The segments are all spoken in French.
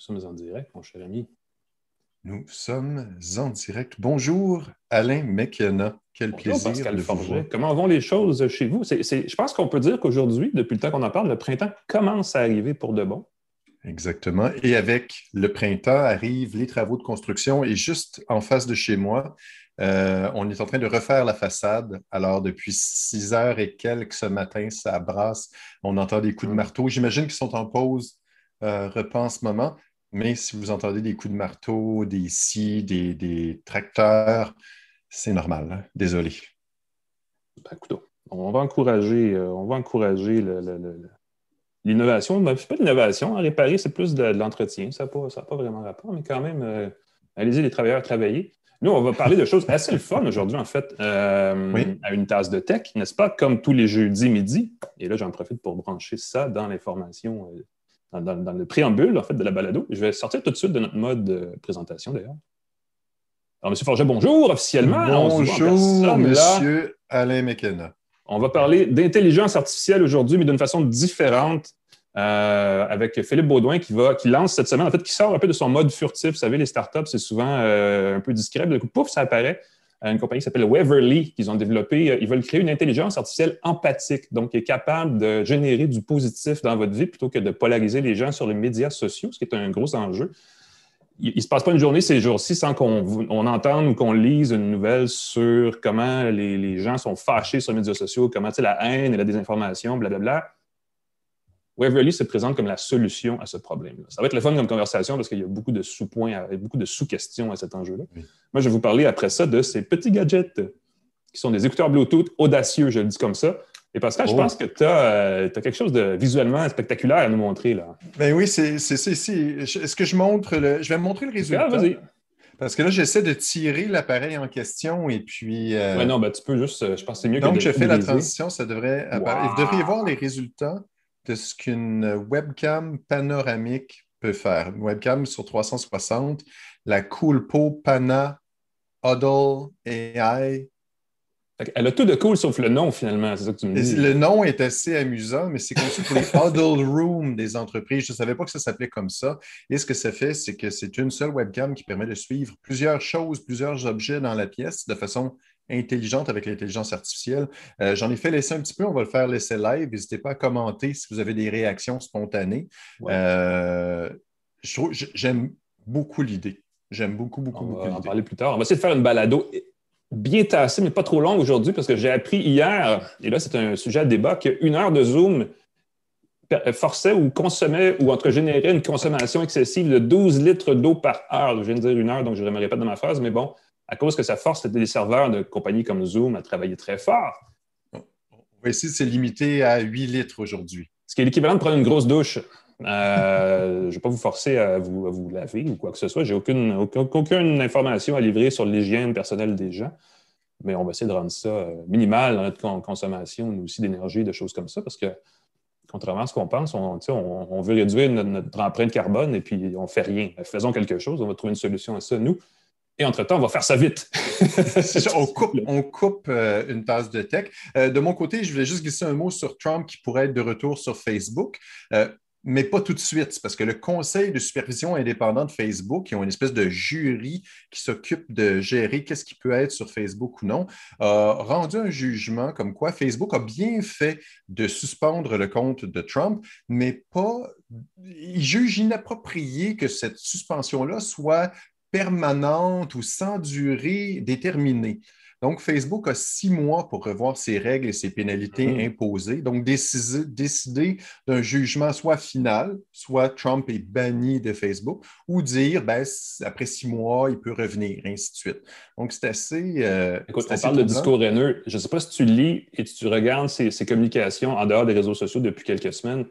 sommes en direct, mon cher ami. Nous sommes en direct. Bonjour, Alain McKenna. Quel plaisir de vous voir. Comment vont les choses chez vous? je pense qu'on peut dire qu'aujourd'hui, depuis le temps qu'on en parle, le printemps commence à arriver pour de bon. Exactement. Et avec le printemps arrivent les travaux de construction. Et juste en face de chez moi, euh, on est en train de refaire la façade. Alors, depuis six heures et quelques ce matin, ça brasse. On entend des coups de hum. marteau. J'imagine qu'ils sont en pause euh, repas en ce moment. Mais si vous entendez des coups de marteau, des scies, des, tracteurs, c'est normal. Hein. Désolé. Ben, on va encourager, euh, on va encourager l'innovation. Ben, ce n'est pas l'innovation. À réparer, c'est plus de, l'entretien. Ça n'a pas, vraiment rapport, mais quand même, euh, allez-y, les travailleurs, travailler. Nous, on va parler de choses assez le fun aujourd'hui, en fait, euh, à une tasse de tech, n'est-ce pas? Comme tous les jeudis midi. Et là, j'en profite pour brancher ça dans l'information dans, le préambule en fait, de la balado. Je vais sortir tout de suite de notre mode de présentation d'ailleurs. Alors, M. Forget, bonjour officiellement. Bonjour, M. Alain McKenna. On va parler d'intelligence artificielle aujourd'hui, mais d'une façon différente. Euh, avec Philippe Baudouin qui, va, qui lance cette semaine, en fait, qui sort un peu de son mode furtif. Vous savez, les startups, c'est souvent euh, un peu discret. Du coup, pouf, ça apparaît une compagnie qui s'appelle Weverly, qu'ils ont développé. Euh, ils veulent créer une intelligence artificielle empathique, donc qui est capable de générer du positif dans votre vie plutôt que de polariser les gens sur les médias sociaux, ce qui est un gros enjeu. Il ne se passe pas une journée ces jours-ci sans qu'on entende ou qu'on lise une nouvelle sur comment les, gens sont fâchés sur les médias sociaux, comment la haine et la désinformation, blablabla. Waverly se présente comme la solution à ce problème. -là. Ça va être le fun comme conversation parce qu'il y a beaucoup de sous-points, beaucoup de sous-questions à cet enjeu-là. Moi, je vais vous parler après ça de ces petits gadgets qui sont des écouteurs Bluetooth audacieux, je le dis comme ça. Et Pascal, je oh. pense que tu as, euh, quelque chose de visuellement spectaculaire à nous montrer. là. Ben oui, c'est ici. Est-ce que je montre le. Je vais montrer le résultat? Ah, vas-y. Parce que là, j'essaie de tirer l'appareil en question et puis. Euh, oui, non, ben, tu peux juste. Euh, je pense que c'est mieux Donc, que je fais la transition, ça devrait apparaître. Vous devriez voir les résultats de ce qu'une webcam panoramique peut faire. Une webcam sur 360, la Coolpo Pana Huddle AI. Elle a tout de cool sauf le nom, finalement, c'est ça que tu me dis. Le nom est assez amusant, mais c'est conçu pour les Huddle Room des entreprises. Je ne savais pas que ça s'appelait comme ça. Et ce que ça fait, c'est que c'est une seule webcam qui permet de suivre plusieurs choses, plusieurs objets dans la pièce de façon intelligente avec l'intelligence artificielle. Euh, j'en ai fait laisser un petit peu, on va le faire laisser live. N'hésitez pas à commenter si vous avez des réactions spontanées. Euh, j'aime beaucoup l'idée. J'aime beaucoup, beaucoup, beaucoup. On va en parler plus tard. On va essayer de faire une balado bien tassée, mais pas trop longue aujourd'hui, parce que j'ai appris hier, et là, c'est un sujet à débat, qu'une heure de Zoom forçait ou consommait ou entre générait une consommation excessive de 12 litres d'eau par heure. Je viens de dire une heure, donc je ne me répète dans ma phrase, mais bon, à cause que ça force les serveurs de compagnies comme Zoom à travailler très fort. On va essayer de se limiter à 8 litres aujourd'hui. Ce qui est l'équivalent de prendre une grosse douche. Euh, je ne vais pas vous forcer à vous, laver ou quoi que ce soit. Je n'ai aucune, aucune, information à livrer sur l'hygiène personnelle des gens. Mais on va essayer de rendre ça euh, minimal dans notre consommation, mais aussi d'énergie, de choses comme ça, parce que contrairement à ce qu'on pense, on, veut réduire notre, notre, empreinte carbone et puis on ne fait rien. Faisons quelque chose, on va trouver une solution à ça, nous. Et entre-temps, on va faire ça vite. on coupe, on coupe euh, une tasse de tech. Euh, de mon côté, je voulais juste glisser un mot sur Trump qui pourrait être de retour sur Facebook. Euh, mais pas tout de suite, parce que le conseil de supervision indépendant de Facebook, qui ont une espèce de jury qui s'occupe de gérer qu'est-ce qui peut être sur Facebook ou non, a rendu un jugement comme quoi Facebook a bien fait de suspendre le compte de Trump, mais pas. Il juge inapproprié que cette suspension-là soit permanente ou sans durée déterminée. Donc, Facebook a six mois pour revoir ses règles et ses pénalités mmh. imposées. Donc, décider, décider d'un jugement soit final, soit Trump est banni de Facebook, ou dire, ben, après six mois, il peut revenir, ainsi de suite. Donc, c'est assez. Euh, Écoute, on parle de discours haineux. Je ne sais pas si tu lis et tu regardes ces, ces communications en dehors des réseaux sociaux depuis quelques semaines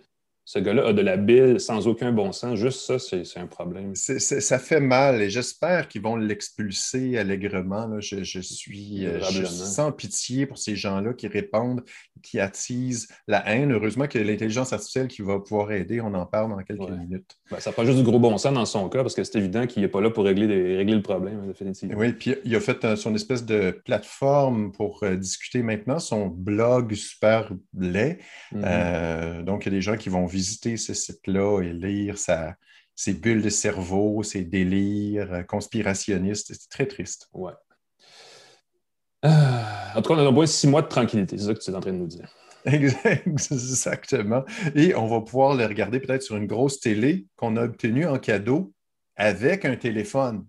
ce gars-là a de la bille sans aucun bon sens. Juste ça, c'est un problème. ça fait mal et j'espère qu'ils vont l'expulser allègrement. Je, suis, euh, sans pitié pour ces gens-là qui répondent, qui attisent la haine. Heureusement que l'intelligence artificielle qui va pouvoir aider, on en parle dans quelques minutes. Ben, ça prend juste du gros bon sens dans son cas parce que c'est évident qu'il n'est pas là pour régler, régler le problème, définitivement. Oui, puis il a fait euh, son espèce de plateforme pour euh, discuter maintenant, son blog super laid. Mm-hmm. donc, il y a des gens qui vont visiter ce site-là et lire sa, ces bulles de cerveau, ces délires euh, conspirationnistes. C'est très triste. Ouais. Ah, en tout cas, on a au moins six mois de tranquillité. C'est ça que tu es en train de nous dire. Exactement. Et on va pouvoir le regarder peut-être sur une grosse télé qu'on a obtenue en cadeau avec un téléphone.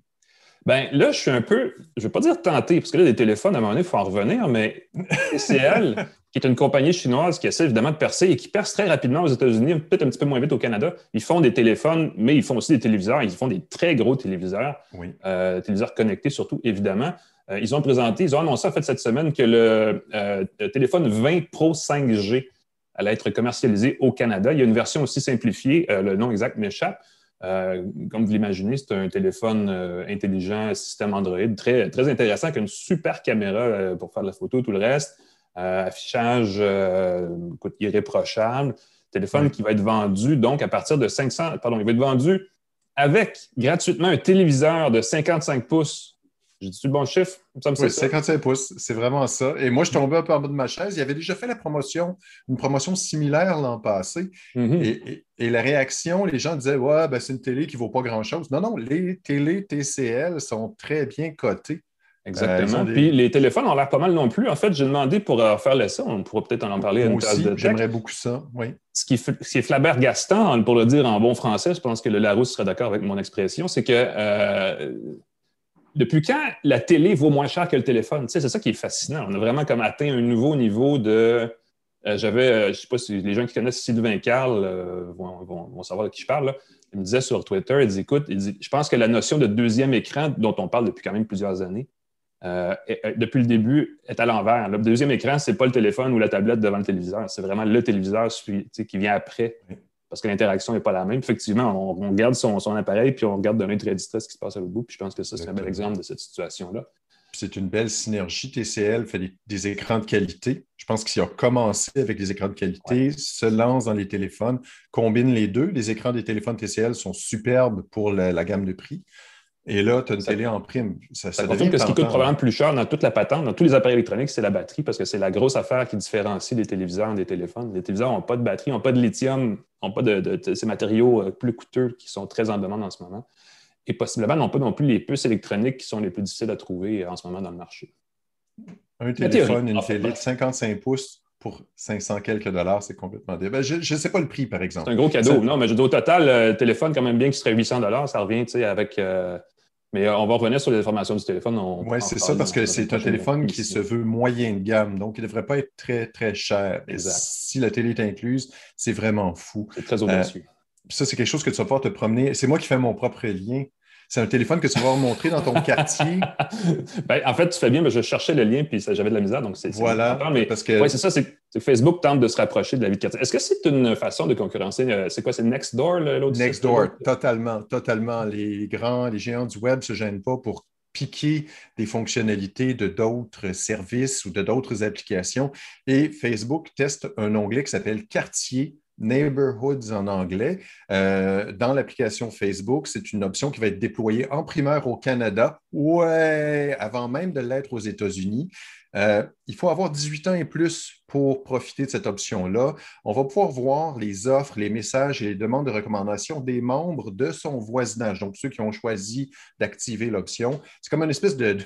Ben là, je suis un peu, je ne vais pas dire tenté, parce que là, des téléphones, à un moment donné, il faut en revenir, mais TCL, qui est une compagnie chinoise qui essaie évidemment de percer et qui perce très rapidement aux États-Unis, peut-être un petit peu moins vite au Canada, ils font des téléphones, mais ils font aussi des téléviseurs. Ils font des très gros téléviseurs, euh, téléviseurs connectés surtout, évidemment. Euh, ils ont présenté, ils ont annoncé en fait cette semaine que le, euh, téléphone 20 Pro 5G allait être commercialisé au Canada. Il y a une version aussi simplifiée, le nom exact m'échappe. comme vous l'imaginez, c'est un téléphone intelligent, système Android, très, très intéressant, avec une super caméra pour faire de la photo, tout le reste. Affichage irréprochable. Téléphone qui va être vendu donc à partir de 500, pardon, il va être vendu avec gratuitement un téléviseur de 55 pouces j'ai dit le bon chiffre? Ça me oui, 55 pouces, c'est vraiment ça. Et moi, je tombais un peu en bas de ma chaise. Il avait déjà fait la promotion, une promotion similaire l'an passé. Mm-hmm. et, la réaction, les gens disaient Ouais, ben, c'est une télé qui ne vaut pas grand-chose. Non, non, les télés TCL sont très bien cotées. Exactement. Euh, Puis les téléphones ont l'air pas mal non plus. En fait, j'ai demandé pour euh, faire l'essai, on pourra peut-être en parler Moi aussi, J'aimerais beaucoup ça, oui. Ce qui, ce qui est flabbergastant, pour le dire en bon français, je pense que le Larousse serait d'accord avec mon expression, c'est que euh, depuis quand la télé vaut moins cher que le téléphone? c'est ça qui est fascinant. On a vraiment comme atteint un nouveau niveau de. Euh, j'avais, euh, je ne sais pas si les gens qui connaissent Sylvain Carl euh, vont, savoir de qui je parle. Il me disait sur Twitter, il dit écoute, je pense que la notion de deuxième écran, dont on parle depuis quand même plusieurs années, depuis le début, est à l'envers. Le deuxième écran, ce n'est pas le téléphone ou la tablette devant le téléviseur, c'est vraiment le téléviseur qui vient après parce que l'interaction n'est pas la même. Effectivement, on, garde son, appareil puis on regarde d'un œil très distrait ce qui se passe à l'autre bout. Puis je pense que ça, c'est un bel exemple de cette situation-là. C'est une belle synergie. TCL fait des, écrans de qualité. Je pense qu'ils ont commencé avec des écrans de qualité, se lance dans les téléphones, combine les deux. Les écrans des téléphones TCL sont superbes pour la gamme de prix. Et là, tu as une télé en prime. Ça, ça, que ce qui coûte probablement plus cher dans toute la patente, dans tous les appareils électroniques, c'est la batterie, parce que c'est la grosse affaire qui différencie les téléviseurs des téléphones. Les téléviseurs n'ont pas de batterie, n'ont pas de lithium, n'ont pas de, ces matériaux euh, plus coûteux qui sont très en demande en ce moment. Et possiblement n'ont pas non plus les puces électroniques qui sont les plus difficiles à trouver en ce moment dans le marché. Un téléphone, une télé de 55 pouces pour 500 quelques dollars, c'est complètement ben, Je ne sais pas le prix, par exemple. C'est un gros cadeau. Non, mais je dis au total, le téléphone, quand même bien qu'il serait 800 dollars, ça revient avec euh, mais euh, on va revenir sur les informations du téléphone. Oui, c'est ça, parce que c'est un téléphone qui se veut moyen de gamme, donc il ne devrait pas être très, très cher. Si la télé est incluse, c'est vraiment fou. C'est très audacieux. Euh, ça, c'est quelque chose que tu vas pouvoir te promener. C'est moi qui fais mon propre lien. C'est un téléphone que tu vas montrer dans ton quartier. Ben, en fait, tu fais bien, mais je cherchais le lien puis j'avais de la misère. Donc, c'est voilà. Mais parce que... c'est ça, c'est Facebook tente de se rapprocher de la vie de quartier. Est-ce que c'est une façon de concurrencer? Euh, c'est quoi? C'est Nextdoor, l'autre Nextdoor, totalement, totalement. Les grands, les géants du web ne se gênent pas pour piquer des fonctionnalités de d'autres services ou de d'autres applications. Et Facebook teste un onglet qui s'appelle Quartier Neighborhoods en anglais. Euh, dans l'application Facebook, c'est une option qui va être déployée en primaire au Canada, ouais, avant même de l'être aux États-Unis. Euh, il faut avoir 18 ans et plus pour profiter de cette option-là. On va pouvoir voir les offres, les messages et les demandes de recommandation des membres de son voisinage, donc ceux qui ont choisi d'activer l'option. C'est comme une espèce de,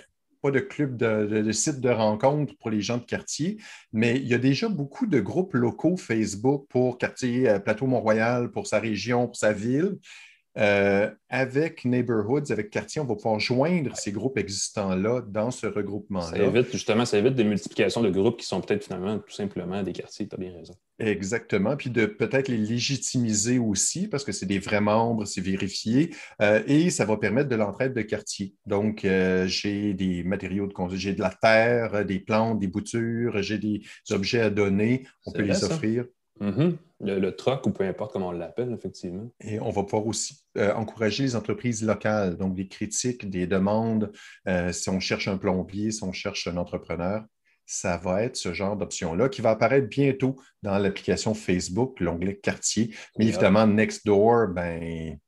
pas de club de, de, de site de rencontre pour les gens de quartier, mais il y a déjà beaucoup de groupes locaux Facebook pour quartier euh, Plateau Mont-Royal, pour sa région, pour sa ville. Euh, avec Neighborhoods, avec Quartier, on va pouvoir joindre ces groupes existants-là dans ce regroupement-là. Ça évite, justement, ça évite des multiplications de groupes qui sont peut-être finalement tout simplement des quartiers, tu as bien raison. Exactement. Puis de peut-être les légitimiser aussi, parce que c'est des vrais membres, c'est vérifié, euh, et ça va permettre de l'entraide de quartier. Donc, euh, j'ai des matériaux de j'ai de la terre, des plantes, des boutures, j'ai des objets à donner, on peut les offrir. Mm-hmm. Le, troc, ou peu importe comment on l'appelle, effectivement. Et on va pouvoir aussi euh, encourager les entreprises locales, donc des critiques, des demandes. Euh, si on cherche un plombier, si on cherche un entrepreneur, ça va être ce genre d'option-là qui va apparaître bientôt dans l'application Facebook, l'onglet quartier. Mais évidemment, Nextdoor, ben.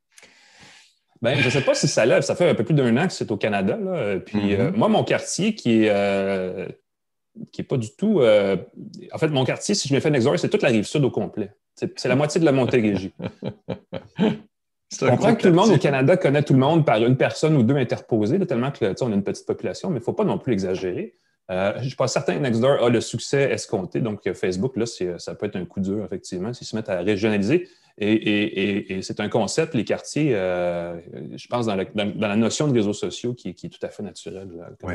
Ben, je ne sais pas si ça lève. Ça fait un peu plus d'un an que c'est au Canada. Puis mm-hmm. euh, moi, mon quartier qui est qui n'est pas du tout. Euh, en fait, mon quartier, si je me fais Nextdoor, c'est toute la rive sud au complet. C'est la moitié de la Montérégie. On comprend que tout le monde au Canada connaît tout le monde par une personne ou deux interposées, tellement que on a une petite population, mais il ne faut pas non plus exagérer. Euh, je ne suis pas certain que Nextdoor a le succès escompté. Donc, Facebook, là, ça peut être un coup dur, effectivement, s'ils se mettent à régionaliser. Et, c'est un concept, les quartiers, euh, je pense, dans la, notion de réseaux sociaux qui, est tout à fait naturel. Oui.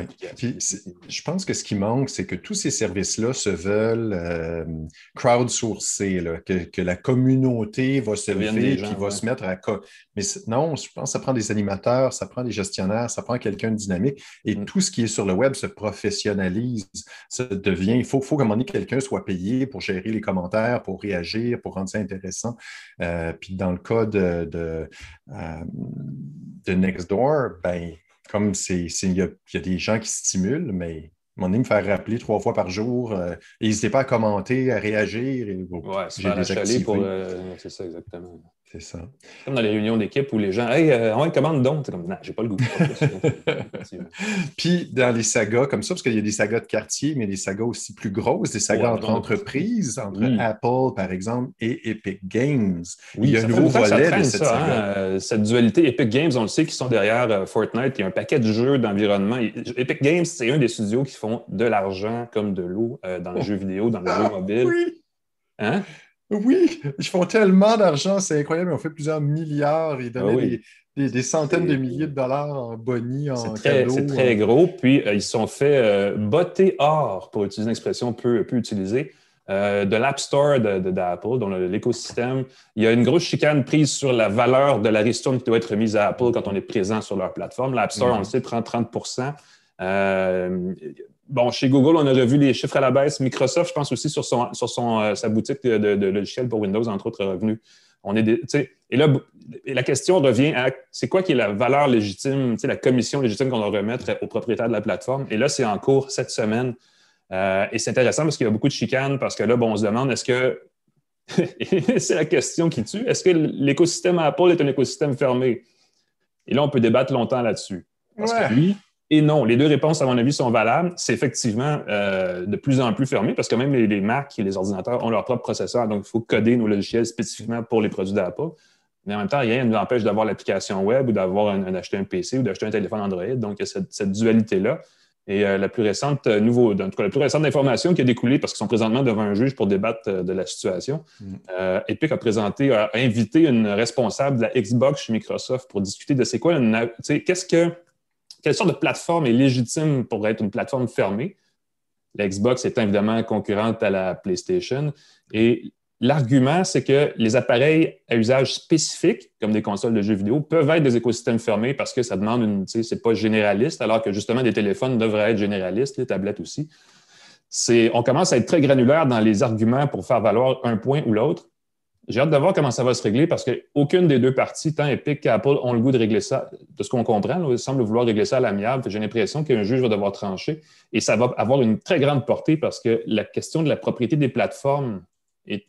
je pense que ce qui manque, c'est que tous ces services-là se veulent euh, crowdsourcer, que, la communauté va se lever et va se mettre à. Mais non, je pense que ça prend des animateurs, ça prend des gestionnaires, ça prend quelqu'un de dynamique. Et mm. tout ce qui est sur le web se professionnalise. Ça devient. Il faut, faut qu'à un moment donné, quelqu'un soit payé pour gérer les commentaires, pour réagir, pour rendre ça intéressant. Euh, puis dans le cas de, de, euh, Nextdoor, ben, comme il y, a des gens qui stimulent, mais mon me faire rappeler trois fois par jour. Euh, n'hésitez pas à commenter, à réagir. Et, j'ai des pour. c'est ça, exactement. C'est ça. Comme dans les réunions d'équipe où les gens, hey, euh, on commande donc. comme, non, j'ai pas le goût. Puis dans les sagas comme ça, parce qu'il y a des sagas de quartier, mais des sagas aussi plus grosses, des sagas entre entreprises, entre Apple, par exemple, et Epic Games. Oui, il y a un nouveau volet de cette ça, hein, euh, cette dualité. Epic Games, on le sait, qui sont derrière euh, Fortnite. Il y a un paquet de jeux d'environnement. Epic Games, c'est un des studios qui font de l'argent comme de l'eau dans le oh. jeu vidéo, dans le jeu ah, mobile. Oui. Hein? Oui, ils font tellement d'argent, c'est incroyable. Ils ont fait plusieurs milliards. Ils donnaient ah des, centaines de milliers de dollars en boni, en C'est très, gros. Puis, euh, ils sont fait euh, botter or, pour utiliser une expression peu, peu utilisée, euh, de l'App Store d'Apple, dont l'écosystème. Il y a une grosse chicane prise sur la valeur de la ristourne qui doit être remise à Apple quand on est présent sur leur plateforme. L'App Store, on le sait, prend 30 Bon, chez Google, on a revu les chiffres à la baisse. Microsoft, je pense aussi sur, son, sur son, euh, sa boutique de, de, logiciels pour Windows, entre autres revenus. On est et là, la question revient à c'est quoi qui est la valeur légitime, la commission légitime qu'on doit remettre aux propriétaires de la plateforme? Et là, c'est en cours cette semaine. Euh, et c'est intéressant parce qu'il y a beaucoup de chicanes, parce que là, bon, on se demande est-ce que. c'est la question qui tue. Est-ce que l'écosystème Apple est un écosystème fermé? Et là, on peut débattre longtemps là-dessus. Parce que lui, et non, les deux réponses, à mon avis, sont valables. C'est effectivement euh, de plus en plus fermé parce que même les, marques et les ordinateurs ont leur propre processeur. Donc, il faut coder nos logiciels spécifiquement pour les produits d'Apple. Mais en même temps, rien ne nous empêche d'avoir l'application web ou d'avoir d'acheter un PC ou d'acheter un téléphone Android. Donc, il y a cette, dualité-là. Et euh, la plus récente euh, nouveau, en tout cas, la plus récente information qui a découlé parce qu'ils sont présentement devant un juge pour débattre de la situation. Mm. Epic a présenté, a invité une responsable de la Xbox chez Microsoft pour discuter de c'est quoi, qu'est-ce que quelle sorte de plateforme est légitime pour être une plateforme fermée? La Xbox est évidemment concurrente à la PlayStation. Et l'argument, c'est que les appareils à usage spécifique, comme des consoles de jeux vidéo, peuvent être des écosystèmes fermés parce que ça demande une, c'est pas généraliste, alors que justement des téléphones devraient être généralistes, les tablettes aussi. On commence à être très granulaire dans les arguments pour faire valoir un point ou l'autre. J'ai hâte de voir comment ça va se régler parce qu'aucune des deux parties, tant Epic qu'Apple, ont le goût de régler ça. De ce qu'on comprend, ils semblent vouloir régler ça à l'amiable. J'ai l'impression qu'un juge va devoir trancher et ça va avoir une très grande portée parce que la question de la propriété des plateformes est,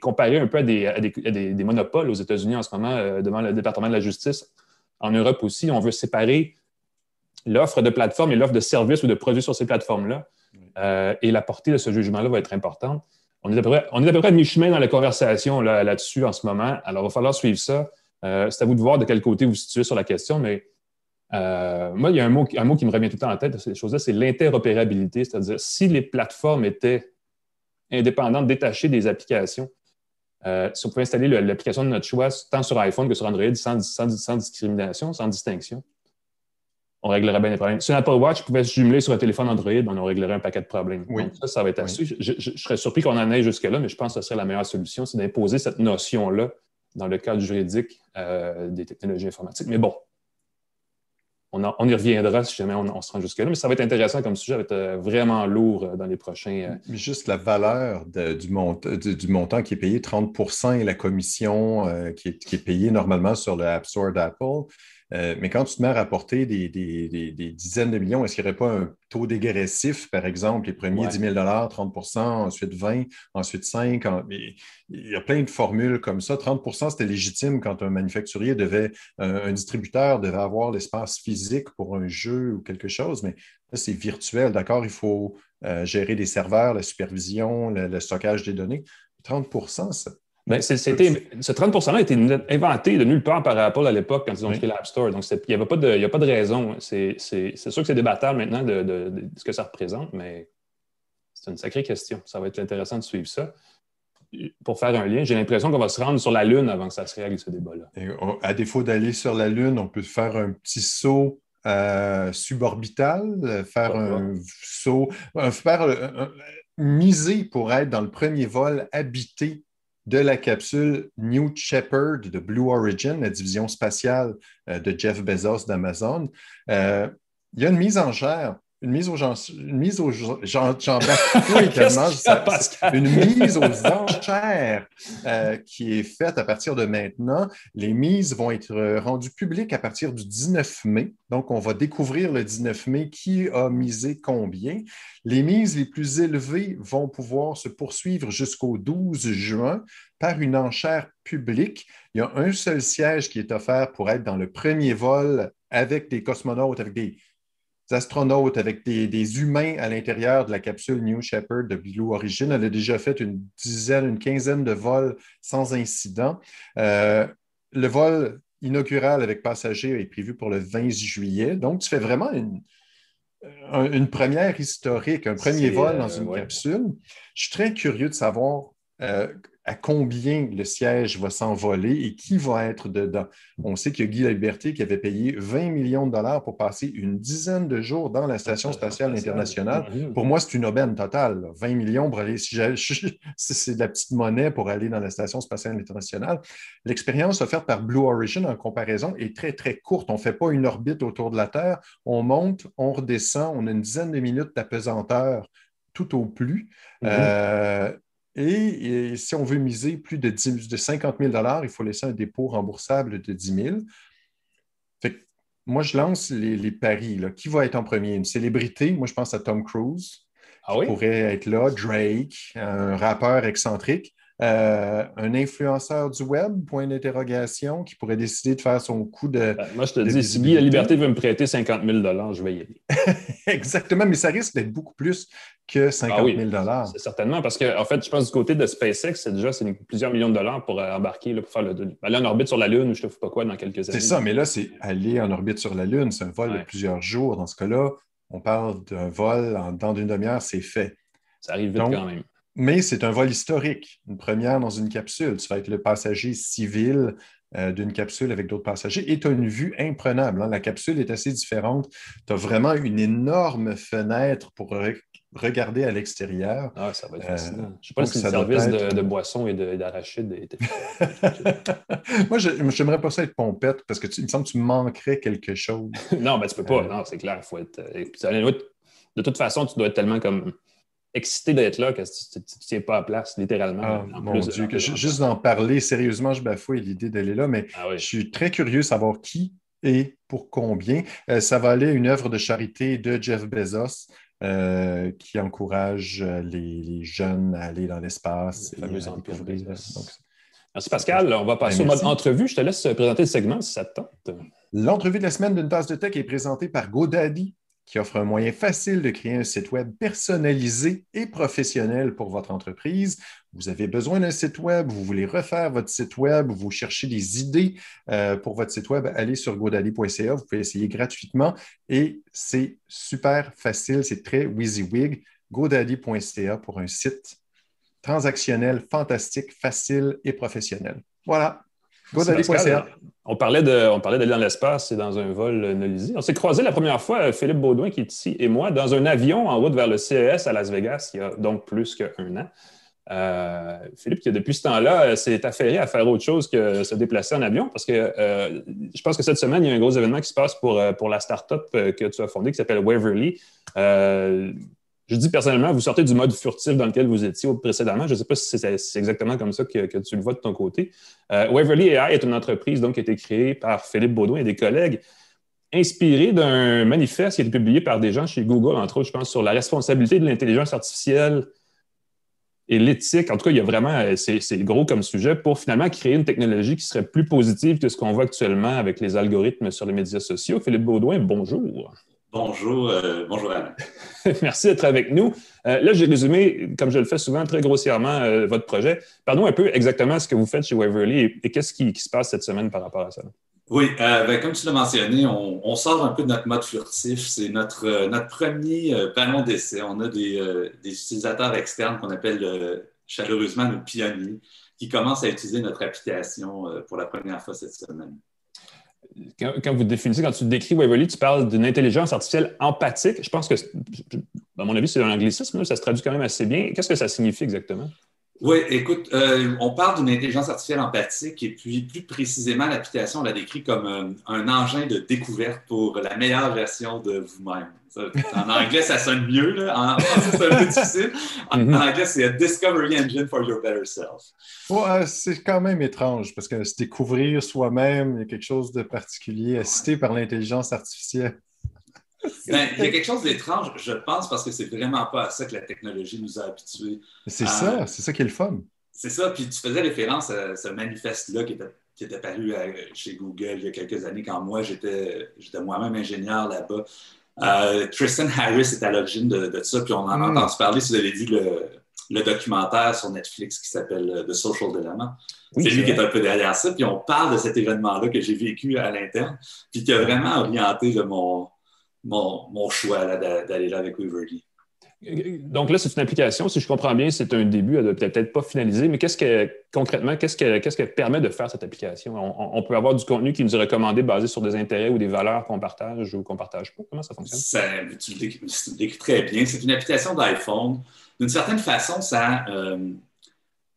comparée un peu à des, monopoles aux États-Unis en ce moment euh, devant le département de la justice. En Europe aussi, on veut séparer l'offre de plateformes et l'offre de services ou de produits sur ces plateformes-là. Euh, et la portée de ce jugement-là va être importante. On est à peu près, à, peu près mi-chemin dans la conversation là-dessus en ce moment. Alors, il va falloir suivre ça. Euh, c'est à vous de voir de quel côté vous vous situez sur la question, mais euh, moi, il y a un mot, un mot qui me revient tout le temps en tête ces choses-là, c'est l'interopérabilité. C'est-à-dire, si les plateformes étaient indépendantes, détachées des applications, euh, si on pouvait installer l'application de notre choix tant sur iPhone que sur Android sans discrimination, sans distinction, on réglerait bien les problèmes. Si un Apple Watch pouvait se jumeler sur un téléphone Android, on réglerait un paquet de problèmes. Donc, ça, ça va être assez. Je, serais surpris qu'on en aille jusque-là, mais je pense que ce serait la meilleure solution, c'est d'imposer cette notion-là dans le cadre juridique euh, des technologies informatiques. Mais bon, on, y reviendra si jamais on, se rend jusque-là, mais ça va être intéressant comme sujet, ça va être euh, vraiment lourd euh, dans les prochains. Mais juste la valeur du, montant qui est payé, 30% et la commission qui, est, qui, est, payée normalement sur le App Store d'Apple. Euh, mais quand tu te mets à rapporter des, dizaines de millions, est-ce qu'il n'y aurait pas un taux dégressif, par exemple, les premiers 10 000 30% ensuite 20 ensuite 5 Il y a plein de formules comme ça. 30% c'était légitime quand un manufacturier devait, un, distributeur devait avoir l'espace physique pour un jeu ou quelque chose, mais là, c'est virtuel. D'accord, il faut euh, gérer des serveurs, la supervision, le, le stockage des données. 30% ça Ben, ce 30 %-là a été inventé de nulle part par Apple à l'époque quand ils ont créé l'App Store. Donc, il n'y a pas de raison. C'est sûr que c'est débattable maintenant de, ce que ça représente, mais c'est une sacrée question. Ça va être intéressant de suivre ça. Pour faire un lien, j'ai l'impression qu'on va se rendre sur la Lune avant que ça se règle, ce débat-là. À défaut d'aller sur la Lune, on peut faire un petit saut euh, suborbital, faire un saut, faire miser pour être dans le premier vol habité de la capsule New Shepard de Blue Origin, la division spatiale euh, de Jeff Bezos d'Amazon. Euh, il y a une mise en chair une mise aux gens, une mise aux gens, une mise aux enchères euh, qui est faite à partir de maintenant. Les mises vont être rendues publiques à partir du 19 mai. Donc, on va découvrir le 19 mai qui a misé combien. Les mises les plus élevées vont pouvoir se poursuivre jusqu'au 12 juin par une enchère publique. Il y a un seul siège qui est offert pour être dans le premier vol avec des cosmonautes, avec des astronautes, avec des, humains à l'intérieur de la capsule New Shepard de Blue Origin. Elle a déjà fait une dizaine, une quinzaine de vols sans incident. Euh, le vol inaugural avec passagers est prévu pour le 20 juillet. Donc, tu fais vraiment une, une première historique, un premier vol dans euh, une capsule. Je suis très curieux de savoir euh, à combien le siège va s'envoler et qui va être dedans. On sait qu'il y a Guy Liberté qui avait payé 20 millions de dollars pour passer une dizaine de jours dans la Station spatiale internationale. Pour moi, c'est une aubaine totale. 20 millions pour aller, si c'est de la petite monnaie pour aller dans la Station spatiale internationale. L'expérience offerte par Blue Origin en comparaison est très, très courte. On ne fait pas une orbite autour de la Terre. On monte, on redescend, on a une dizaine de minutes d'apesanteur tout au plus. Mm-hmm. Euh, et, si on veut miser plus de, 50 000 il faut laisser un dépôt remboursable de 10 000 moi, je lance les, paris. Qui va être en premier? Une célébrité? Moi, je pense à Tom Cruise. Ah qui pourrait être là, Drake, un rappeur excentrique. Euh, un influenceur du web, point d'interrogation, qui pourrait décider de faire son coup de. Ben, moi, je te dis, si Guy La Liberté veut me prêter 50 000 je vais y aller. Exactement, mais ça risque d'être beaucoup plus que 50 000 ah C'est certainement, parce que, en fait, je pense du côté de SpaceX, c'est déjà plusieurs millions de dollars pour euh, embarquer, pour faire aller en orbite sur la Lune ou je ne sais pas quoi dans quelques années. C'est ça, mais là, c'est aller en orbite sur la Lune, c'est un vol de plusieurs jours. Dans ce cas-là, on parle d'un vol en, dans une demi-heure, c'est fait. Ça arrive vite quand même. Mais c'est un vol historique, une première dans une capsule. Tu vas être le passager civil euh, d'une capsule avec d'autres passagers et tu as une vue imprenable. Hein. La capsule est assez différente. Tu as vraiment une énorme fenêtre pour regarder à l'extérieur. Ah, ça va être fascinant. Euh, je ne sais pas si le service de, boissons et d'arachides était Moi, j'aimerais pas ça être pompette parce que tu, il me semble que tu manquerais quelque chose. non, ben, tu peux pas. Euh, non, c'est clair. Faut être, de toute façon, tu dois être tellement comme excité d'être là que tu ne tiens pas à place, littéralement. Ah, mon Dieu, que juste d'en parler, sérieusement, je bafouille l'idée d'aller là, mais ah je suis très curieux de savoir qui et pour combien. Euh, ça va aller à une œuvre de charité de Jeff Bezos. Euh, qui encourage euh, les, jeunes à aller dans l'espace. Merci Pascal. On va passer au mode entrevue. Je te laisse présenter le segment si ça te tente. L'entrevue de la semaine d'une tasse de tech est présentée par GoDaddy, qui offre un moyen facile de créer un site web personnalisé et professionnel pour votre entreprise. Vous avez besoin d'un site web, vous voulez refaire votre site web, vous cherchez des idées euh, pour votre site web, allez sur godaddy.ca, vous pouvez essayer gratuitement et c'est super facile, c'est très WYSIWYG. godaddy.ca pour un site transactionnel, fantastique, facile et professionnel. Voilà, on parlait d'aller dans l'espace et dans un vol Nolisi. On s'est croisé la première fois, Philippe Baudouin, qui est ici, et moi, dans un avion en route vers le CES à Las Vegas, il y a donc plus qu'un an. Euh, Philippe, qui depuis ce temps-là, s'est affairé à faire autre chose que se déplacer en avion, parce que euh, je pense que cette semaine, il y a un gros événement qui se passe pour, euh, pour la start-up que tu as fondée qui s'appelle Waverly je dis personnellement, vous sortez du mode furtif dans lequel vous étiez précédemment. Je ne sais pas si c'est exactement comme ça que, tu le vois de ton côté. Euh, Waverly AI est une entreprise donc, qui a été créée par Philippe Baudouin et des collègues, inspirée d'un manifeste qui a été publié par des gens chez Google, entre autres, je pense, sur la responsabilité de l'intelligence artificielle et l'éthique. En tout cas, il y a vraiment, euh, c'est gros comme sujet pour finalement créer une technologie qui serait plus positive que ce qu'on voit actuellement avec les algorithmes sur les médias sociaux. Philippe Baudouin, bonjour. Bonjour, euh, bonjour Alain. Merci d'être avec nous. Euh, là, j'ai résumé, comme je le fais souvent, très grossièrement, euh, votre projet. Pardon un peu exactement ce que vous faites chez Waverly et, qu'est-ce qui, se passe cette semaine par rapport à ça. Oui, ben, comme tu l'as mentionné, on, sort un peu de notre mode furtif. C'est notre, notre premier ballon d'essai. On a des, des utilisateurs externes qu'on appelle chaleureusement nos pionniers qui commencent à utiliser notre application pour la première fois cette semaine quand, vous définissez, quand tu décris Waverly, tu parles d'une intelligence artificielle empathique. Je pense que, à mon avis, c'est un anglicisme, ça se traduit quand même assez bien. Qu'est-ce que ça signifie exactement? Oui, écoute, euh, on parle d'une intelligence artificielle empathique et puis plus précisément, l'application, on l'a décrit comme euh, un engin de découverte pour la meilleure version de vous-même. En anglais, ça sonne mieux. Là. En français, c'est un peu difficile. En, mhm. anglais, c'est a Discovery Engine for Your Better Self. Ouais, c'est quand même étrange parce que se découvrir soi-même, il y a quelque chose de particulier assisté par l'intelligence artificielle. Ben, il y a quelque chose d'étrange, je pense, parce que c'est vraiment pas à ça que la technologie nous a habitués. C'est ça, c'est ça qui est le fun. C'est ça, puis tu faisais référence à ce manifeste-là qui était, qui était paru chez Google il y a quelques années quand moi j'étais moi-même ingénieur là-bas. Euh, Tristan Harris est à l'origine de, ça, puis on en a hmm. entendu parler si vous avez vu le, documentaire sur Netflix qui s'appelle euh, The Social Dilemma. c'est lui qui est un peu derrière ça, puis on parle de cet événement-là que j'ai vécu à l'interne, puis qui a vraiment orienté mon, mon, choix d'aller là avec Weaverly. Donc là, c'est une application, si je comprends bien, c'est un début, elle ne peut-être pas finalisé, mais qu'est-ce que concrètement, qu'est-ce qu'elle permet de faire cette application? On, peut avoir du contenu qui nous est recommandé basé sur des intérêts ou des valeurs qu'on partage ou qu'on ne partage pas? Comment ça fonctionne? tu, le décris, très bien. C'est une application d'iPhone. D'une certaine façon, ça, euh,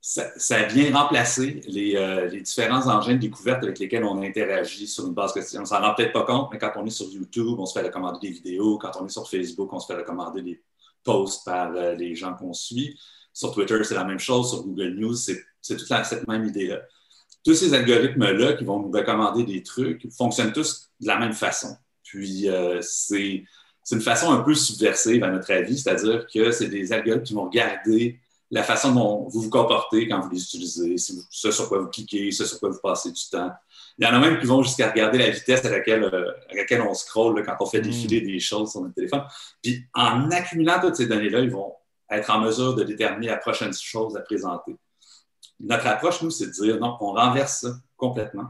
ça, vient remplacer euh, les, différents engins de découverte avec lesquels on interagit sur une base quotidienne. On s'en rend peut-être pas compte, mais quand on est sur YouTube, on se fait recommander des vidéos. Quand on est sur Facebook, on se fait recommander des posts par euh, les gens qu'on suit. Sur Twitter, c'est la même chose. Sur Google News, c'est toute cette même idée-là. Tous ces algorithmes-là qui vont nous recommander des trucs fonctionnent tous de la même façon. Puis, euh, c'est une façon un peu subversive, à notre avis, c'est-à-dire que c'est des algorithmes qui vont regarder la façon dont vous vous comportez quand vous les utilisez, ce sur quoi vous cliquez, ce sur quoi vous passez du temps. Il y en a même qui vont jusqu'à regarder la vitesse à laquelle, euh, à laquelle on scrolle quand on fait défiler hmm. des choses sur notre téléphone. Puis en accumulant toutes ces données-là, ils vont être en mesure de déterminer la prochaine chose à présenter. Notre approche, nous, c'est de dire non, on renverse ça complètement.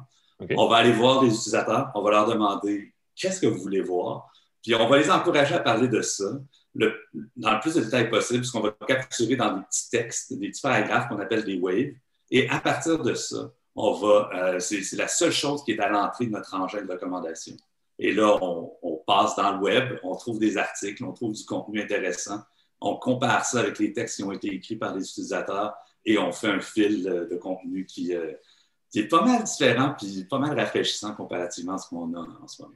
On va aller voir les utilisateurs, on va leur demander qu'est-ce que vous voulez voir, puis on va les encourager à parler de ça dans le plus de détails possible, qu'on va capturer dans des petits textes, des petits paragraphes qu'on appelle des waves. Et à partir de ça, on va, euh, c'est la seule chose qui est à l'entrée de notre engin de recommandation. Et là, on, passe dans le web, on trouve des articles, on trouve du contenu intéressant, on compare ça avec les textes qui ont été écrits par les utilisateurs et on fait un fil de, contenu qui, euh, qui est pas mal différent puis pas mal rafraîchissant comparativement à ce qu'on a en ce moment.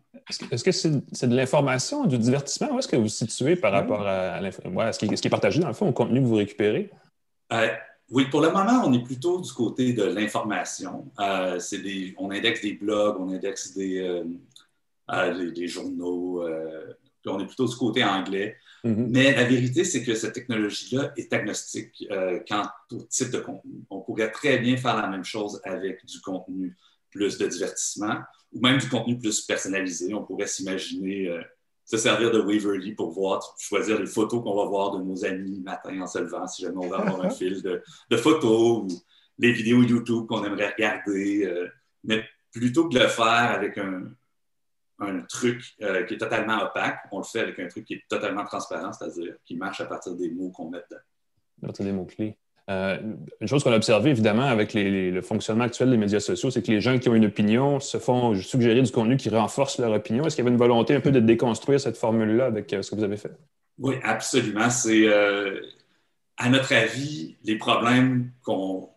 Est-ce que c'est de l'information, du divertissement? Où est-ce que vous vous situez par rapport à, ce, qui, est partagé dans le fond au contenu que vous récupérez? Euh, oui, pour le moment, on est plutôt du côté de l'information. Euh, on indexe des blogs, on indexe des, euh, des journaux, on est plutôt du côté anglais. Mm-hmm. Mais la vérité, c'est que cette technologie-là est agnostique euh, quant au type de contenu. On pourrait très bien faire la même chose avec du contenu plus de divertissement ou même du contenu plus personnalisé. On pourrait s'imaginer euh, se servir de Waverly pour voir, choisir les photos qu'on va voir de nos amis matin en se levant, si jamais on va avoir un fil de, photos ou les vidéos YouTube qu'on aimerait regarder. Euh, mais plutôt que de le faire avec un, un truc euh, qui est totalement opaque, on le fait avec un truc qui est totalement transparent, c'est-à-dire qui marche à partir des mots qu'on met dedans. À partir des mots-clés. Euh, une chose qu'on a observée, évidemment, avec le fonctionnement actuel des médias sociaux, c'est que les gens qui ont une opinion se font suggérer du contenu qui renforce leur opinion. Est-ce qu'il y avait une volonté un peu de déconstruire cette formule-là avec euh, ce que vous avez fait? Oui, absolument. C'est, à notre avis, les problèmes qu'on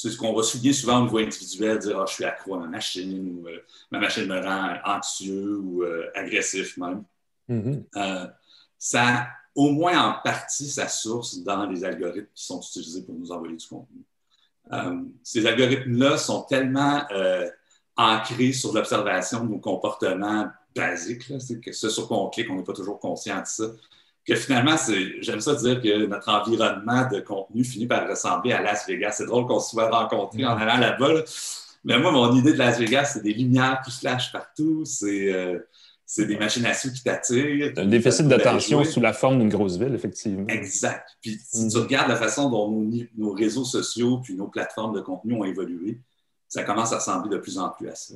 c'est ce qu'on va souligner souvent au niveau individuel, dire ah, je suis accro à ma machine ou euh, ma machine me rend anxieux ou euh, agressif même. Mm-hmm. Euh, ça, au moins en partie, sa source dans les algorithmes qui sont utilisés pour nous envoyer du contenu. ces algorithmes-là sont tellement ancrés sur l'observation de nos comportements basiques, que ce sur quoi on clique, on n'est pas toujours conscient de ça que finalement, j'aime ça dire que notre environnement de contenu finit par ressembler à Las Vegas. C'est drôle qu'on se soit rencontrés en allant là-bas. Mais moi, mon idée de Las Vegas, c'est des lumières qui flashent partout. C'est euh, c'est des machines à sous qui t'attirent. Un déficit d'attention sous la forme d'une grosse ville, effectivement. Exact. Puis si tu mm. regardes la façon dont nos, réseaux sociaux puis nos plateformes de contenu ont évolué, ça commence à ressembler de plus en plus à ça.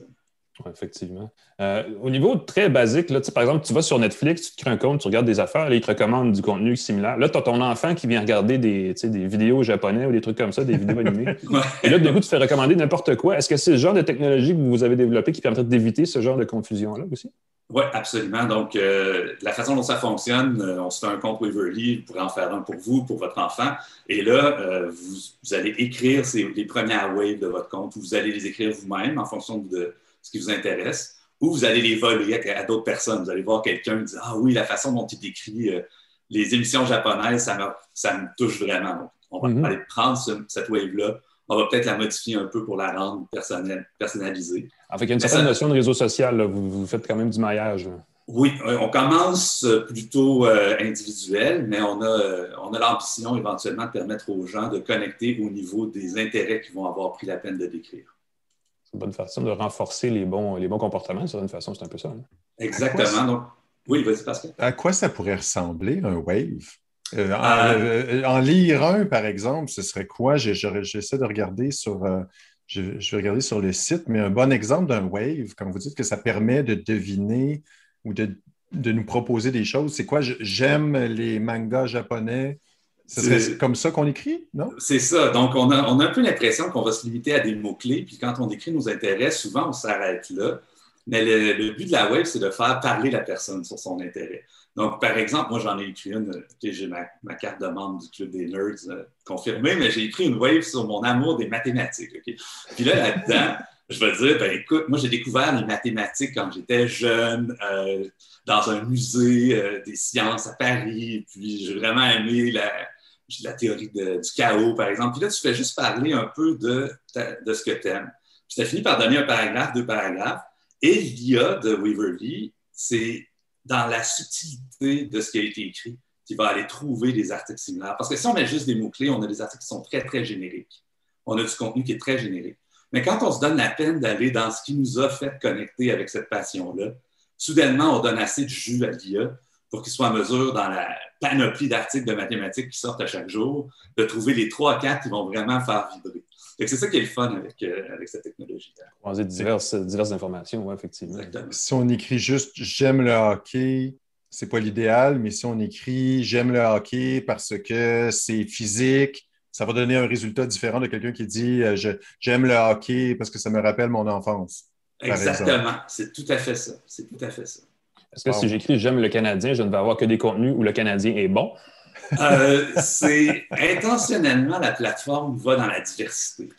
Effectivement. Euh, au niveau très basique, là, par exemple, tu vas sur Netflix, tu te crées un compte, tu regardes des affaires, là, ils te recommandent du contenu similaire. Là, tu as ton enfant qui vient regarder des, des vidéos japonais ou des trucs comme ça, des vidéos animées. Et là, du coup, tu fais recommander n'importe quoi. Est-ce que c'est le genre de technologie que vous avez développé qui permettrait d'éviter ce genre de confusion-là aussi? Oui, absolument. Donc, euh, la façon dont ça fonctionne, euh, on se fait un compte Waverly, vous pourrez en faire un pour vous, pour votre enfant. Et là, euh, vous, allez écrire les premières waves de votre compte, ou vous allez les écrire vous-même en fonction de ce qui vous intéresse, ou vous allez les voler à, d'autres personnes. Vous allez voir quelqu'un dire Ah oui, la façon dont il décrit les émissions japonaises, ça me, ça me touche vraiment. on va mm-hmm. aller prendre cette wave-là, on va peut-être la modifier un peu pour la rendre personnalisée. En fait, il y a une certaine notion de réseau social. Vous, faites quand même du maillage. Oui, on commence plutôt euh, individuel, mais on a, euh, on a l'ambition éventuellement de permettre aux gens de connecter au niveau des intérêts qu'ils vont avoir pris la peine de décrire. C'est une bonne façon de renforcer les bons, les bons comportements, d'une façon, c'est un peu ça. Hein. Exactement. Donc, oui, vas-y, Pascal. À quoi ça pourrait ressembler, un wave? Euh, euh, en, lire un, par exemple, ce serait quoi? J'essaie de regarder sur. Euh, je, vais regarder sur le site, mais un bon exemple d'un wave, quand vous dites que ça permet de deviner ou de, nous proposer des choses, c'est quoi? J'aime les mangas japonais. C'est comme ça qu'on écrit, non? C'est ça. Donc, on a, on a un peu l'impression qu'on va se limiter à des mots-clés, puis quand on écrit nos intérêts, souvent, on s'arrête là. Mais le, but de la web, c'est de faire parler la personne sur son intérêt. Donc, par exemple, moi, j'en ai écrit une, j'ai ma, carte de membre du Club des Nerds euh, confirmée, mais j'ai écrit une wave sur mon amour des mathématiques. Puis là, là-dedans, je vais dire, ben écoute, moi, j'ai découvert les mathématiques quand j'étais jeune, euh, dans un musée euh, des sciences à Paris, puis j'ai vraiment aimé la, la théorie du chaos, par exemple. Puis là, tu fais juste parler un peu de, de ce que tu aimes. Puis tu fini par donner un paragraphe, deux paragraphes. Et l'IA de Waverly, c'est dans la subtilité de ce qui a été écrit qui va aller trouver des articles similaires. Parce que si on met juste des mots-clés, on a des articles qui sont très, très génériques. On a du contenu qui est très générique. Mais quand on se donne la peine d'aller dans ce qui nous a fait connecter avec cette passion-là, soudainement, on donne assez de jus à l'IA pour qu'il soit en mesure, dans la panoplie d'articles de mathématiques qui sortent à chaque jour, de trouver les trois, quatre qui vont vraiment faire vibrer. C'est ça qui est le fun avec, euh, avec cette technologie. Croiser diverses, diverses informations, oui, effectivement. Si on écrit juste j'aime le hockey, c'est pas l'idéal, mais si on écrit j'aime le hockey parce que c'est physique, ça va donner un résultat différent de quelqu'un qui dit euh, j'aime le hockey parce que ça me rappelle mon enfance. Exactement, c'est tout à fait ça. C'est tout à fait ça. Est-ce que si j'écris j'aime le Canadien, je ne vais avoir que des contenus où le Canadien est bon? Euh, c'est intentionnellement la plateforme va dans la diversité.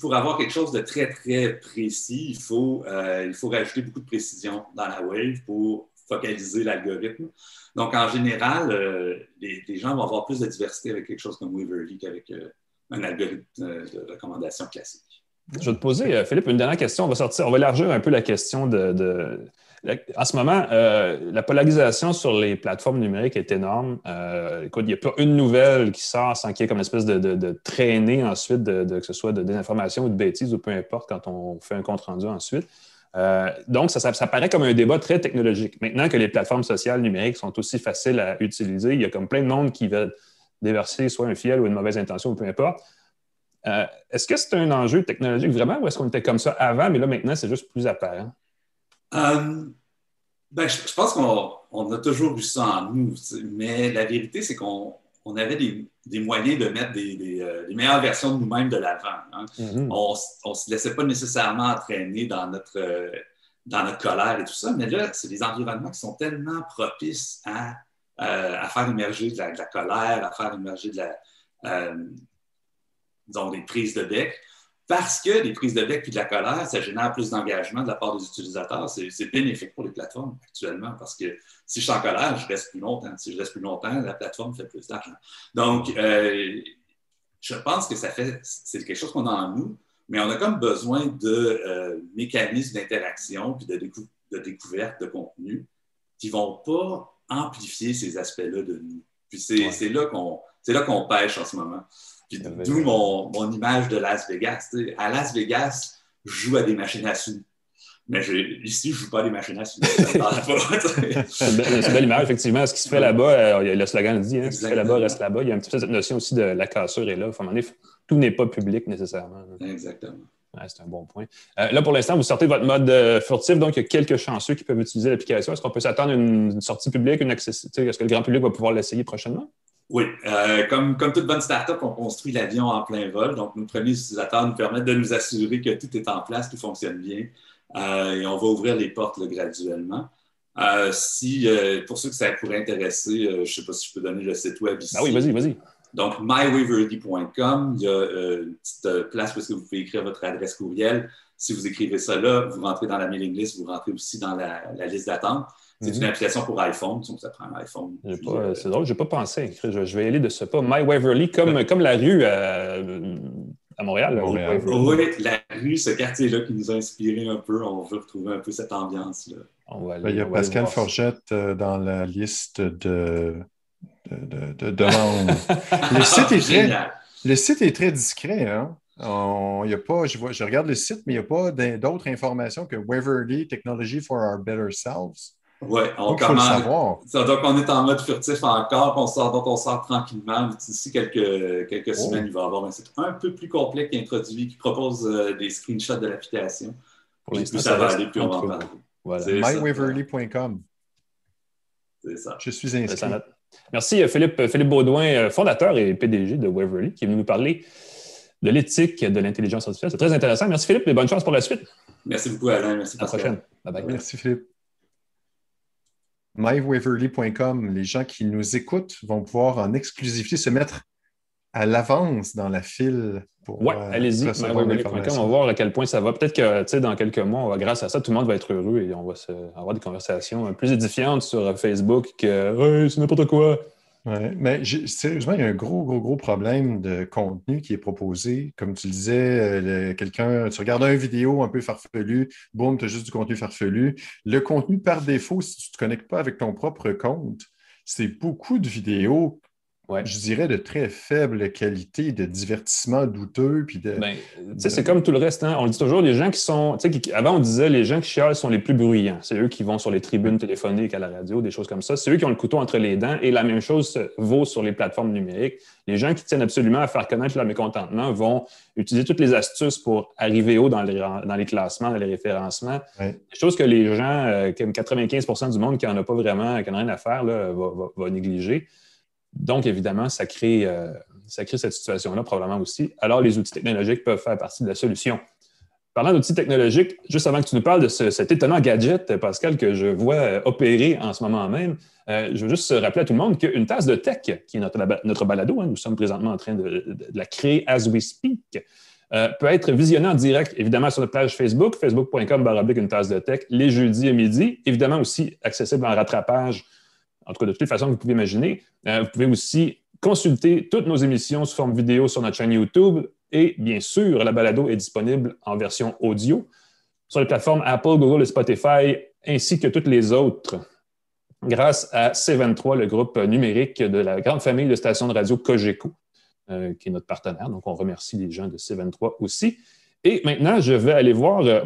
Pour avoir quelque chose de très, très précis, il faut, euh, il faut rajouter beaucoup de précision dans la wave pour focaliser l'algorithme. Donc, en général, euh, les, gens vont avoir plus de diversité avec quelque chose comme Waverly qu'avec un algorithme de recommandation classique. Je vais te poser, Philippe, une dernière question. On va sortir, on va élargir un peu la question de en ce moment, euh, la polarisation sur les plateformes numériques est énorme. Euh, écoute, il n'y a pas une nouvelle qui sort sans qu'il y ait comme une espèce de, traînée ensuite, de, que ce soit de désinformation ou de bêtises ou peu importe quand on fait un compte rendu ensuite. Euh, donc, ça, ça, paraît comme un débat très technologique. Maintenant que les plateformes sociales numériques sont aussi faciles à utiliser, il y a comme plein de monde qui veut déverser soit un fiel ou une mauvaise intention ou peu importe. est-ce que c'est un enjeu technologique vraiment ou est-ce qu'on était comme ça avant, mais là maintenant c'est juste plus apparent? Euh, ben, je, pense qu'on a toujours eu ça en nous, mais la vérité, c'est qu'on avait des, moyens de mettre des, euh, meilleures versions de nous-mêmes de l'avant. Hein. Mm-hmm. On ne se laissait pas nécessairement entraîner dans notre, euh, dans notre colère et tout ça, mais là, c'est des environnements qui sont tellement propices à, à faire émerger de la, colère, à faire émerger de la, disons, des prises de bec parce que les prises de bec et de la colère, ça génère plus d'engagement de la part des utilisateurs. C'est bénéfique pour les plateformes actuellement parce que si je suis en colère, je reste plus longtemps. Si je reste plus longtemps, la plateforme fait plus d'argent. Donc, euh, je pense que ça fait, c'est quelque chose qu'on a en nous, mais on a comme besoin de euh, mécanismes d'interaction puis de, de, découverte de contenu qui ne vont pas amplifier ces aspects-là de nous. Puis c'est là qu'on pêche en ce moment. D'où mon, mon, image de Las Vegas. À Las Vegas, je joue à des machines à sous. Mais ici, je ne joue pas des machines à sous. c'est une belle image, effectivement. Ce qui se fait là-bas, euh, le slogan le dit, hein, ce qui se fait là-bas reste là-bas. Il y a un petit peu cette notion aussi de la cassure est là. Enfin, tout n'est pas public nécessairement. Exactement. c'est un bon point. Euh, là, pour l'instant, vous sortez votre mode euh, furtif, donc il y a quelques chanceux qui peuvent utiliser l'application. Est-ce qu'on peut s'attendre à une, sortie publique, une accessibilité? Est-ce que le grand public va pouvoir l'essayer prochainement? Oui, comme, comme toute bonne startup, on construit l'avion en plein vol. Donc, nos premiers utilisateurs nous permettent de nous assurer que tout est en place, tout fonctionne bien. Euh, et on va ouvrir les portes graduellement. Euh, si, euh, pour ceux que ça pourrait intéresser, je ne sais pas si je peux donner le site web ici. Ah oui, vas-y, vas-y. Donc, mywaverly.com, il y a une petite place où vous pouvez écrire votre adresse courriel. Si vous écrivez ça là, vous rentrez dans la mailing list, vous rentrez aussi dans la, liste d'attente. C'est mhm. une application pour iPhone, donc ça prend un iPhone. C'est drôle, je n'ai pas pensé. Je, je, vais aller de ce pas. My comme, comme la rue à Montréal. Oui, la rue, ce quartier-là qui nous a inspiré un peu. On veut retrouver un peu cette ambiance-là. Ben, il y a Pascal Forgette euh, dans la liste de, de, demandes. le, site est très, le site est très discret. Hein? y a pas, je, vois, je regarde le site, mais il n'y a pas d'autres informations que Waverly Technology for Our Better Selves. Oui, on commence. Donc, on est en mode furtif encore, on sort, donc on sort tranquillement. D'ici quelques, quelques oh. semaines, il va y avoir un site un peu plus complet qui introduit, qui propose euh, des screenshots de l'application. Plus ça, va aller, plus on va en parler. Voilà. mywaverly.com. C'est ça. Je suis inscrit. Merci euh, Philippe, euh, Philippe Baudouin, fondateur et PDG de Waverly, qui est venu nous parler de l'éthique de l'intelligence artificielle. C'est très intéressant. Merci Philippe et bonne chance pour la suite. Merci beaucoup Alain. Merci. À la prochaine. Bye bye. Merci Philippe mywaverly.com, les gens qui nous écoutent vont pouvoir en exclusivité se mettre à l'avance dans la file. Oui, euh, allez-y, mywaverly.com, on va voir à quel point ça va. Peut-être que dans quelques mois, grâce à ça, tout le monde va être heureux et on va avoir des conversations plus édifiantes sur Facebook que c'est n'importe quoi. Ouais, mais sérieusement, il y a un gros, gros, gros problème de contenu qui est proposé. Comme tu disais, euh, quelqu'un, tu regardes une vidéo un peu farfelu, boum, tu as juste du contenu farfelu. Le contenu par défaut, si tu ne te connectes pas avec ton propre compte, c'est beaucoup de vidéos je dirais de très faible qualité, de divertissement douteux. Puis de, ben, C'est comme tout le reste. Hein. On dit toujours, les gens qui sont. avant, on disait les gens qui chialent sont les plus bruyants. C'est eux qui vont sur les tribunes téléphoniques à la radio, des choses comme ça. C'est eux qui ont le couteau entre les dents. Et la même chose vaut sur les plateformes numériques. Les gens qui tiennent absolument à faire connaître leur mécontentement vont utiliser toutes les astuces pour arriver haut dans les, dans les classements, dans les référencements. Des choses que les gens, euh, comme 95% du monde qui n'en a pas vraiment, qui n'en a rien à faire, là, va négliger. Donc, évidemment, ça crée, euh, ça crée cette situation-là probablement aussi. Alors, les outils technologiques peuvent faire partie de la solution. Parlant d'outils technologiques, juste avant que tu nous parles de cet étonnant gadget, Pascal, que je vois euh, opérer en ce moment même, euh, je veux juste rappeler à tout le monde qu'une tasse de tech, qui est notre, notre balado, hein, nous sommes présentement en train de, la créer as we speak, peut être visionnée en direct, évidemment, sur notre page Facebook, facebook.com, une tasse de tech, les jeudis à midi, évidemment aussi accessible en rattrapage en tout cas de toutes les façons que vous pouvez imaginer. Euh, vous pouvez aussi consulter toutes nos émissions sous forme vidéo sur notre chaîne YouTube et bien sûr, la balado est disponible en version audio sur les plateformes Apple, Google et Spotify ainsi que toutes les autres grâce à C23, le groupe numérique de la grande famille de stations de radio Cogeco, euh, qui est notre partenaire. Donc, on remercie les gens de C23 aussi. Et maintenant, je vais aller voir euh,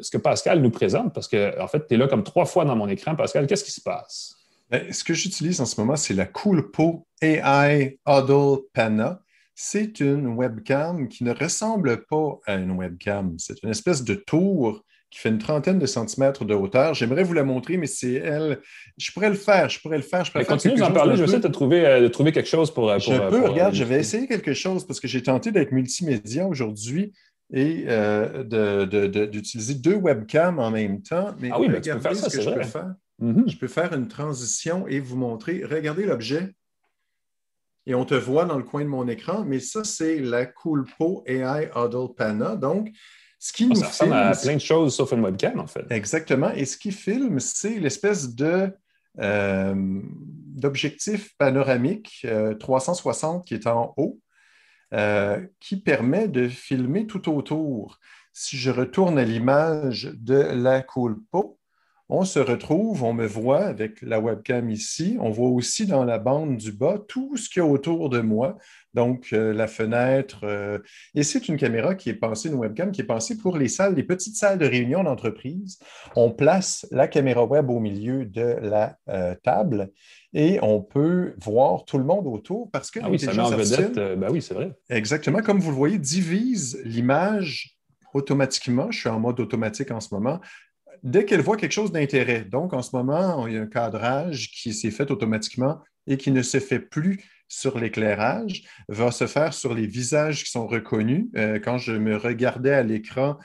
ce que Pascal nous présente, parce que, en fait, tu es là comme trois fois dans mon écran. Pascal, qu'est-ce qui se passe? Ben, ce que j'utilise en ce moment, c'est la Coolpo AI Huddle Pana. C'est une webcam qui ne ressemble pas à une webcam. C'est une espèce de tour qui fait une trentaine de centimètres de hauteur. J'aimerais vous la montrer, mais c'est elle. Je pourrais le faire, je pourrais le faire. Je pourrais continue d'en parler, je vais essayer de trouver, euh, de trouver quelque chose pour. je peux, regarde, je vais essayer quelque chose parce que j'ai tenté d'être multimédia aujourd'hui et euh, d'utiliser deux webcams en même temps. Mais ah oui, mais tu peux faire ça, c'est vrai. Mhm. Je peux faire une transition et vous montrer. Regardez l'objet. Et on te voit dans le coin de mon écran, mais ça, c'est la Coolpo AI Huddle Pana. Donc, ce qui ah, nous ça ressemble à plein de choses sauf une webcam, en fait. Exactement. Et ce qui filme, c'est l'espèce de euh, d'objectif panoramique 360 euh, qui est en haut, euh, qui permet de filmer tout autour. Si je retourne à l'image de la Coolpo, on se retrouve, on me voit avec la webcam ici. On voit aussi dans la bande du bas tout ce qu'il y a autour de moi. Donc, euh, la fenêtre. Euh, et c'est une caméra qui est pensée, une webcam qui est pensée pour les salles, les petites salles de réunion d'entreprise. On place la caméra web au milieu de la euh, table et on peut voir tout le monde autour parce que ah oui, ça vedette. ben oui, c'est vrai. Exactement. Comme vous le voyez, divise l'image automatiquement. Je suis en mode automatique en ce moment dès qu'elle voit quelque chose d'intérêt. Donc, en ce moment, il y a un cadrage qui s'est fait automatiquement et qui ne se fait plus sur l'éclairage, va se faire sur les visages qui sont reconnus. Euh, quand je me regardais à l'écran,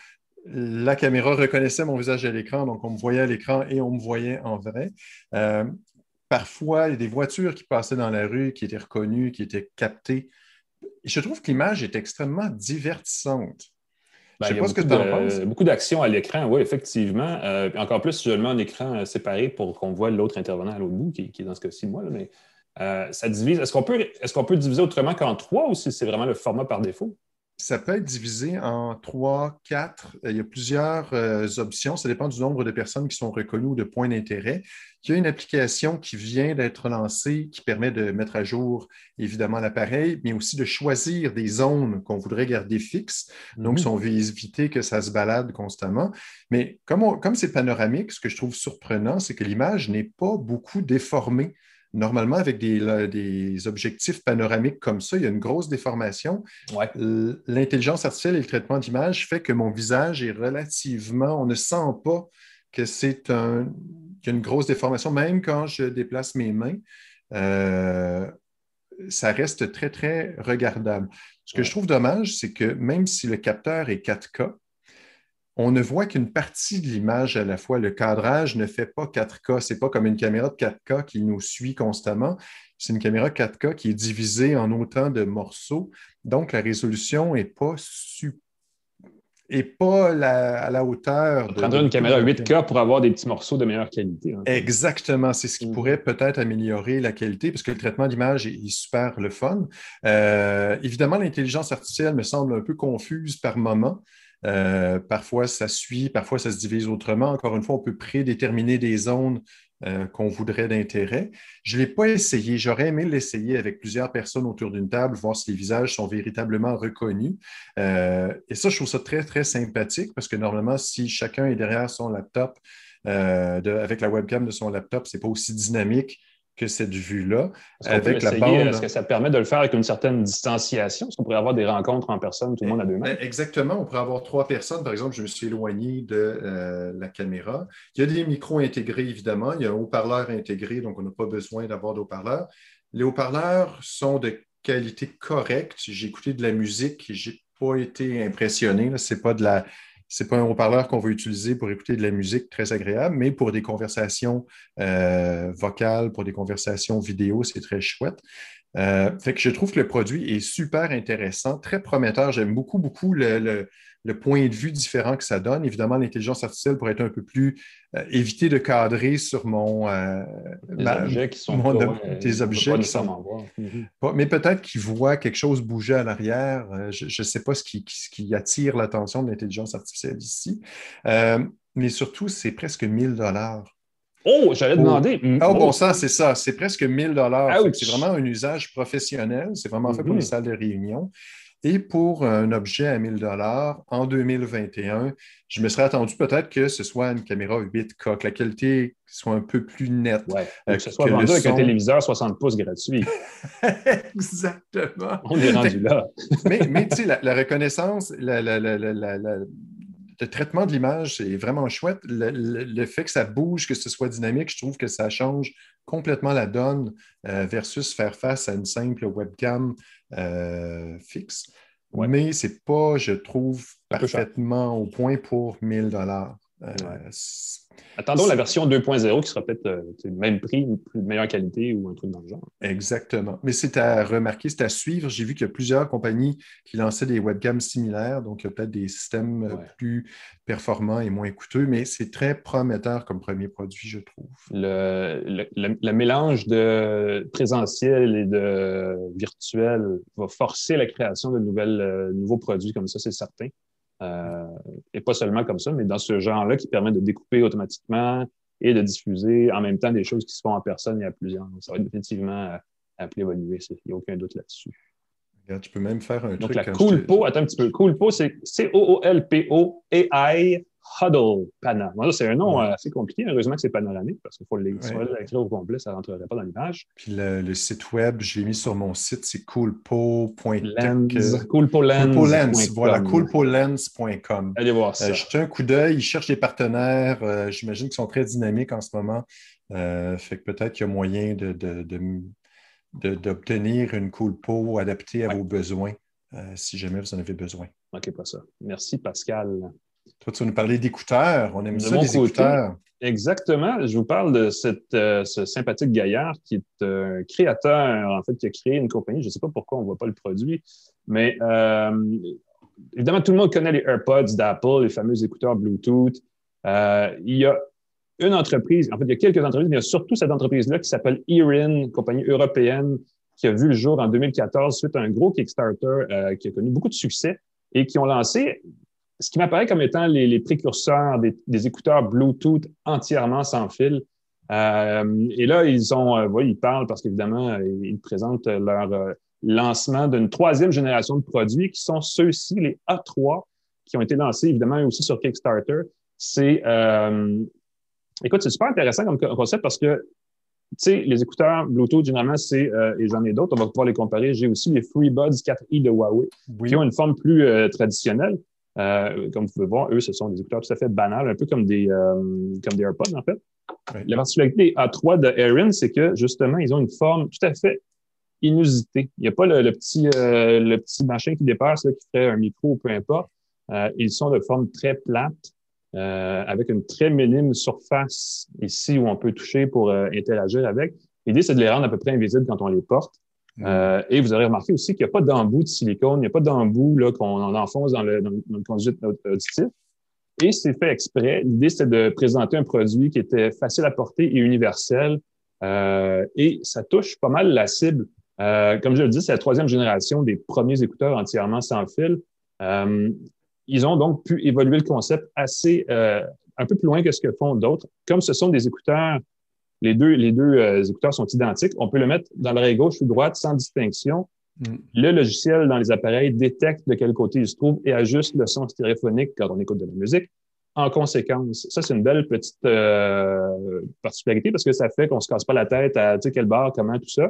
la caméra reconnaissait mon visage à l'écran, donc on me voyait à l'écran et on me voyait en vrai. Euh, parfois, il y a des voitures qui passaient dans la rue, qui étaient reconnues, qui étaient captées. Je trouve que l'image est extrêmement divertissante. Ben, je sais pas ce que tu en penses. Beaucoup d'actions à l'écran, oui, effectivement. Euh, encore plus je le mets en écran euh, séparé pour qu'on voit l'autre intervenant à l'autre bout, qui, est dans ce cas-ci moi. mais euh, ça divise. Est-ce qu'on peut, est qu'on peut diviser autrement qu'en trois ou si c'est vraiment le format par défaut? Ça peut être divisé en trois, quatre. Il y a plusieurs options. Ça dépend du nombre de personnes qui sont reconnues ou de points d'intérêt. Il y a une application qui vient d'être lancée qui permet de mettre à jour évidemment l'appareil, mais aussi de choisir des zones qu'on voudrait garder fixes. Donc, si on veut éviter que ça se balade constamment. Mais comme, comme c'est panoramique, ce que je trouve surprenant, c'est que l'image n'est pas beaucoup déformée. Normalement, avec des, objectifs panoramiques comme ça, il y a une grosse déformation. L'intelligence artificielle et le traitement d'image fait que mon visage est relativement, on ne sent pas que c'est un, y a une grosse déformation, même quand je déplace mes mains. Euh, ça reste très, très regardable. Ce que je trouve dommage, c'est que même si le capteur est 4K, on ne voit qu'une partie de l'image à la fois. Le cadrage ne fait pas 4K. Ce n'est pas comme une caméra de 4K qui nous suit constamment. C'est une caméra 4K qui est divisée en autant de morceaux. Donc, la résolution n'est pas super et pas à la hauteur. On prendrait une caméra 8K pour avoir des petits morceaux de meilleure qualité. Hein. Exactement. C'est ce qui mm. pourrait peut-être améliorer la qualité parce que le traitement d'image est, super le fun. Euh, évidemment, l'intelligence artificielle me semble un peu confuse par moment. Euh, parfois, ça suit, parfois, ça se divise autrement. Encore une fois, on peut prédéterminer des zones euh, qu'on voudrait d'intérêt. Je ne l'ai pas essayé. J'aurais aimé l'essayer avec plusieurs personnes autour d'une table, voir si les visages sont véritablement reconnus. Euh, et ça, je trouve ça très, très sympathique parce que normalement, si chacun est derrière son laptop, avec la webcam de son laptop, ce n'est pas aussi dynamique que cette vue-là. Avec la bande... Est-ce que ça permet de le faire avec une certaine distanciation? Est-ce qu'on pourrait avoir des rencontres en personne, tout le monde à deux mains? Eh, exactement. On pourrait avoir trois personnes. Par exemple, je me suis éloigné de euh, la caméra. Il y a des micros intégrés, évidemment. Il y a un haut-parleur intégré, donc on n'a pas besoin d'avoir de haut-parleur. Les haut-parleurs sont de qualité correcte. J'ai écouté de la musique n'ai pas été impressionné. Ce n'est pas de la ce n'est pas un haut-parleur qu'on veut utiliser pour écouter de la musique très agréable, mais pour des conversations euh, vocales, pour des conversations vidéo, c'est très chouette. Euh, fait que je trouve que le produit est super intéressant, très prometteur. J'aime beaucoup, beaucoup le, le point de vue différent que ça donne. Évidemment, l'intelligence artificielle pourrait être un peu plus euh, éviter de cadrer sur mon euh, des objets qui sont pas, des objets qui sont mais peut-être qu'ils voient quelque chose bouger à l'arrière. Euh, je ne sais pas ce qui, ce qui attire l'attention de l'intelligence artificielle ici. mais surtout, c'est presque 1000 dollars. Oh, j'allais demander. Ah, au bon sens, c'est ça. C'est presque 1000 dollars. C'est vraiment un usage professionnel. C'est vraiment fait pour les mhm. salles de réunion. Et pour un objet à 1000 dollars en 2021, je me serais attendu peut-être que ce soit une caméra 8K, que la qualité soit un peu plus nette. Ouais, que ce soit vendu avec un téléviseur 60 pouces gratuit. Exactement. On est rendu là. mais, mais tu sais, la, reconnaissance, le traitement de l'image, c'est vraiment chouette. Le, fait que ça bouge, que ce soit dynamique, je trouve que ça change complètement la donne euh, versus faire face à une simple webcam euh, fixe. Mais ce n'est pas, je trouve, parfaitement au point pour 1000 dollars. Euh, Attendons la version 2.0 qui sera peut-être euh, le même prix, une meilleure qualité ou un truc dans le genre. Exactement. Mais c'est à remarquer, c'est à suivre. J'ai vu qu'il y a plusieurs compagnies qui lançaient des webcams similaires, donc il y a peut-être des systèmes euh, plus performants et moins coûteux, mais c'est très prometteur comme premier produit, je trouve. Le, le, mélange de présentiel et de virtuel va forcer la création de nouvelles, euh, nouveaux produits comme ça, c'est certain. Euh, et pas seulement comme ça, mais dans ce genre-là qui permet de découper automatiquement, et de diffuser en même temps des choses qui se font en personne et à plusieurs. ça va définitivement appeler évoluer, il n'y a aucun doute là-dessus. tu peux même faire un Donc, la Coolpo, attends un petit peu. Coolpo, c'est C-O-O-L-P-O AI Huddle Pana. c'est un nom assez compliqué. Heureusement que c'est panoramique parce qu'il faut l'écrire au complet, ça ne rentrerait pas dans l'image. Puis le, site web, je l'ai mis sur mon site, c'est coolpo.lens. Coolpolens. Voilà, coolpolens.com. Allez voir ça. Euh, jetez un coup d'œil. Ils cherchent des partenaires. Euh, j'imagine qu'ils sont très dynamiques en ce moment. Euh, fait que peut-être qu'il y a moyen de, d'obtenir une Coolpo adaptée à vos besoins si jamais vous en avez besoin. OK, pas ça. Merci, Pascal. Toi, tu vas nous parler d'écouteurs. On aime ça, les écouteurs. Exactement. Je vous parle de euh, ce sympathique gaillard qui est un créateur, en fait, qui a créé une compagnie. Je ne sais pas pourquoi on ne voit pas le produit, mais euh, évidemment, tout le monde connaît les AirPods d'Apple, les fameux écouteurs Bluetooth. Euh, il y a une entreprise, en fait, il y a quelques entreprises, mais il y a surtout cette entreprise-là qui s'appelle Erin, compagnie européenne, qui a vu le jour en 2014 suite à un gros Kickstarter qui a connu beaucoup de succès et qui ont lancé ce qui m'apparaît comme étant les, précurseurs des, écouteurs Bluetooth entièrement sans fil. Euh, et là, ils ont, euh, ils parlent parce qu'évidemment, euh, ils présentent leur lancement d'une troisième génération de produits qui sont ceux-ci, les A3, qui ont été lancés évidemment aussi sur Kickstarter. C'est, écoute, c'est super intéressant comme concept parce que tu sais, les écouteurs Bluetooth, généralement, c'est, et j'en ai d'autres, on va pouvoir les comparer. J'ai aussi les FreeBuds 4i de Huawei, qui ont une forme plus traditionnelle. Euh, comme vous pouvez voir, eux, ce sont des écouteurs tout à fait banals, un peu comme des, euh, comme des AirPods, en fait. La particularité des A3 de Erin, c'est que, justement, ils ont une forme tout à fait inusitée. Il n'y a pas le, petit, euh, le petit machin qui dépasse, qui ferait un micro ou peu importe. ils sont de forme très plate, avec une très minime surface ici où on peut toucher pour interagir avec. L'idée, c'est de les rendre à peu près invisibles quand on les porte. Euh, et vous aurez remarqué aussi qu'il n'y a pas d'embout de silicone, il n'y a pas d'embout qu'on enfonce dans le, conduit auditif. Et c'est fait exprès. L'idée, c'est de présenter un produit qui était facile à porter et universel. Euh, et ça touche pas mal la cible. Euh, comme je le dis, c'est la troisième génération des premiers écouteurs entièrement sans fil. ils ont donc pu évoluer le concept assez un peu plus loin que ce que font d'autres. Comme ce sont des écouteurs les deux, les deux euh, écouteurs sont identiques. On peut le mettre dans l'oreille gauche ou droite sans distinction. Mm. Le logiciel dans les appareils détecte de quel côté il se trouve et ajuste le son stéréophonique quand on écoute de la musique. En conséquence, ça, c'est une belle petite euh, particularité parce que ça fait qu'on se casse pas la tête à tu sais, quel bar, comment, tout ça.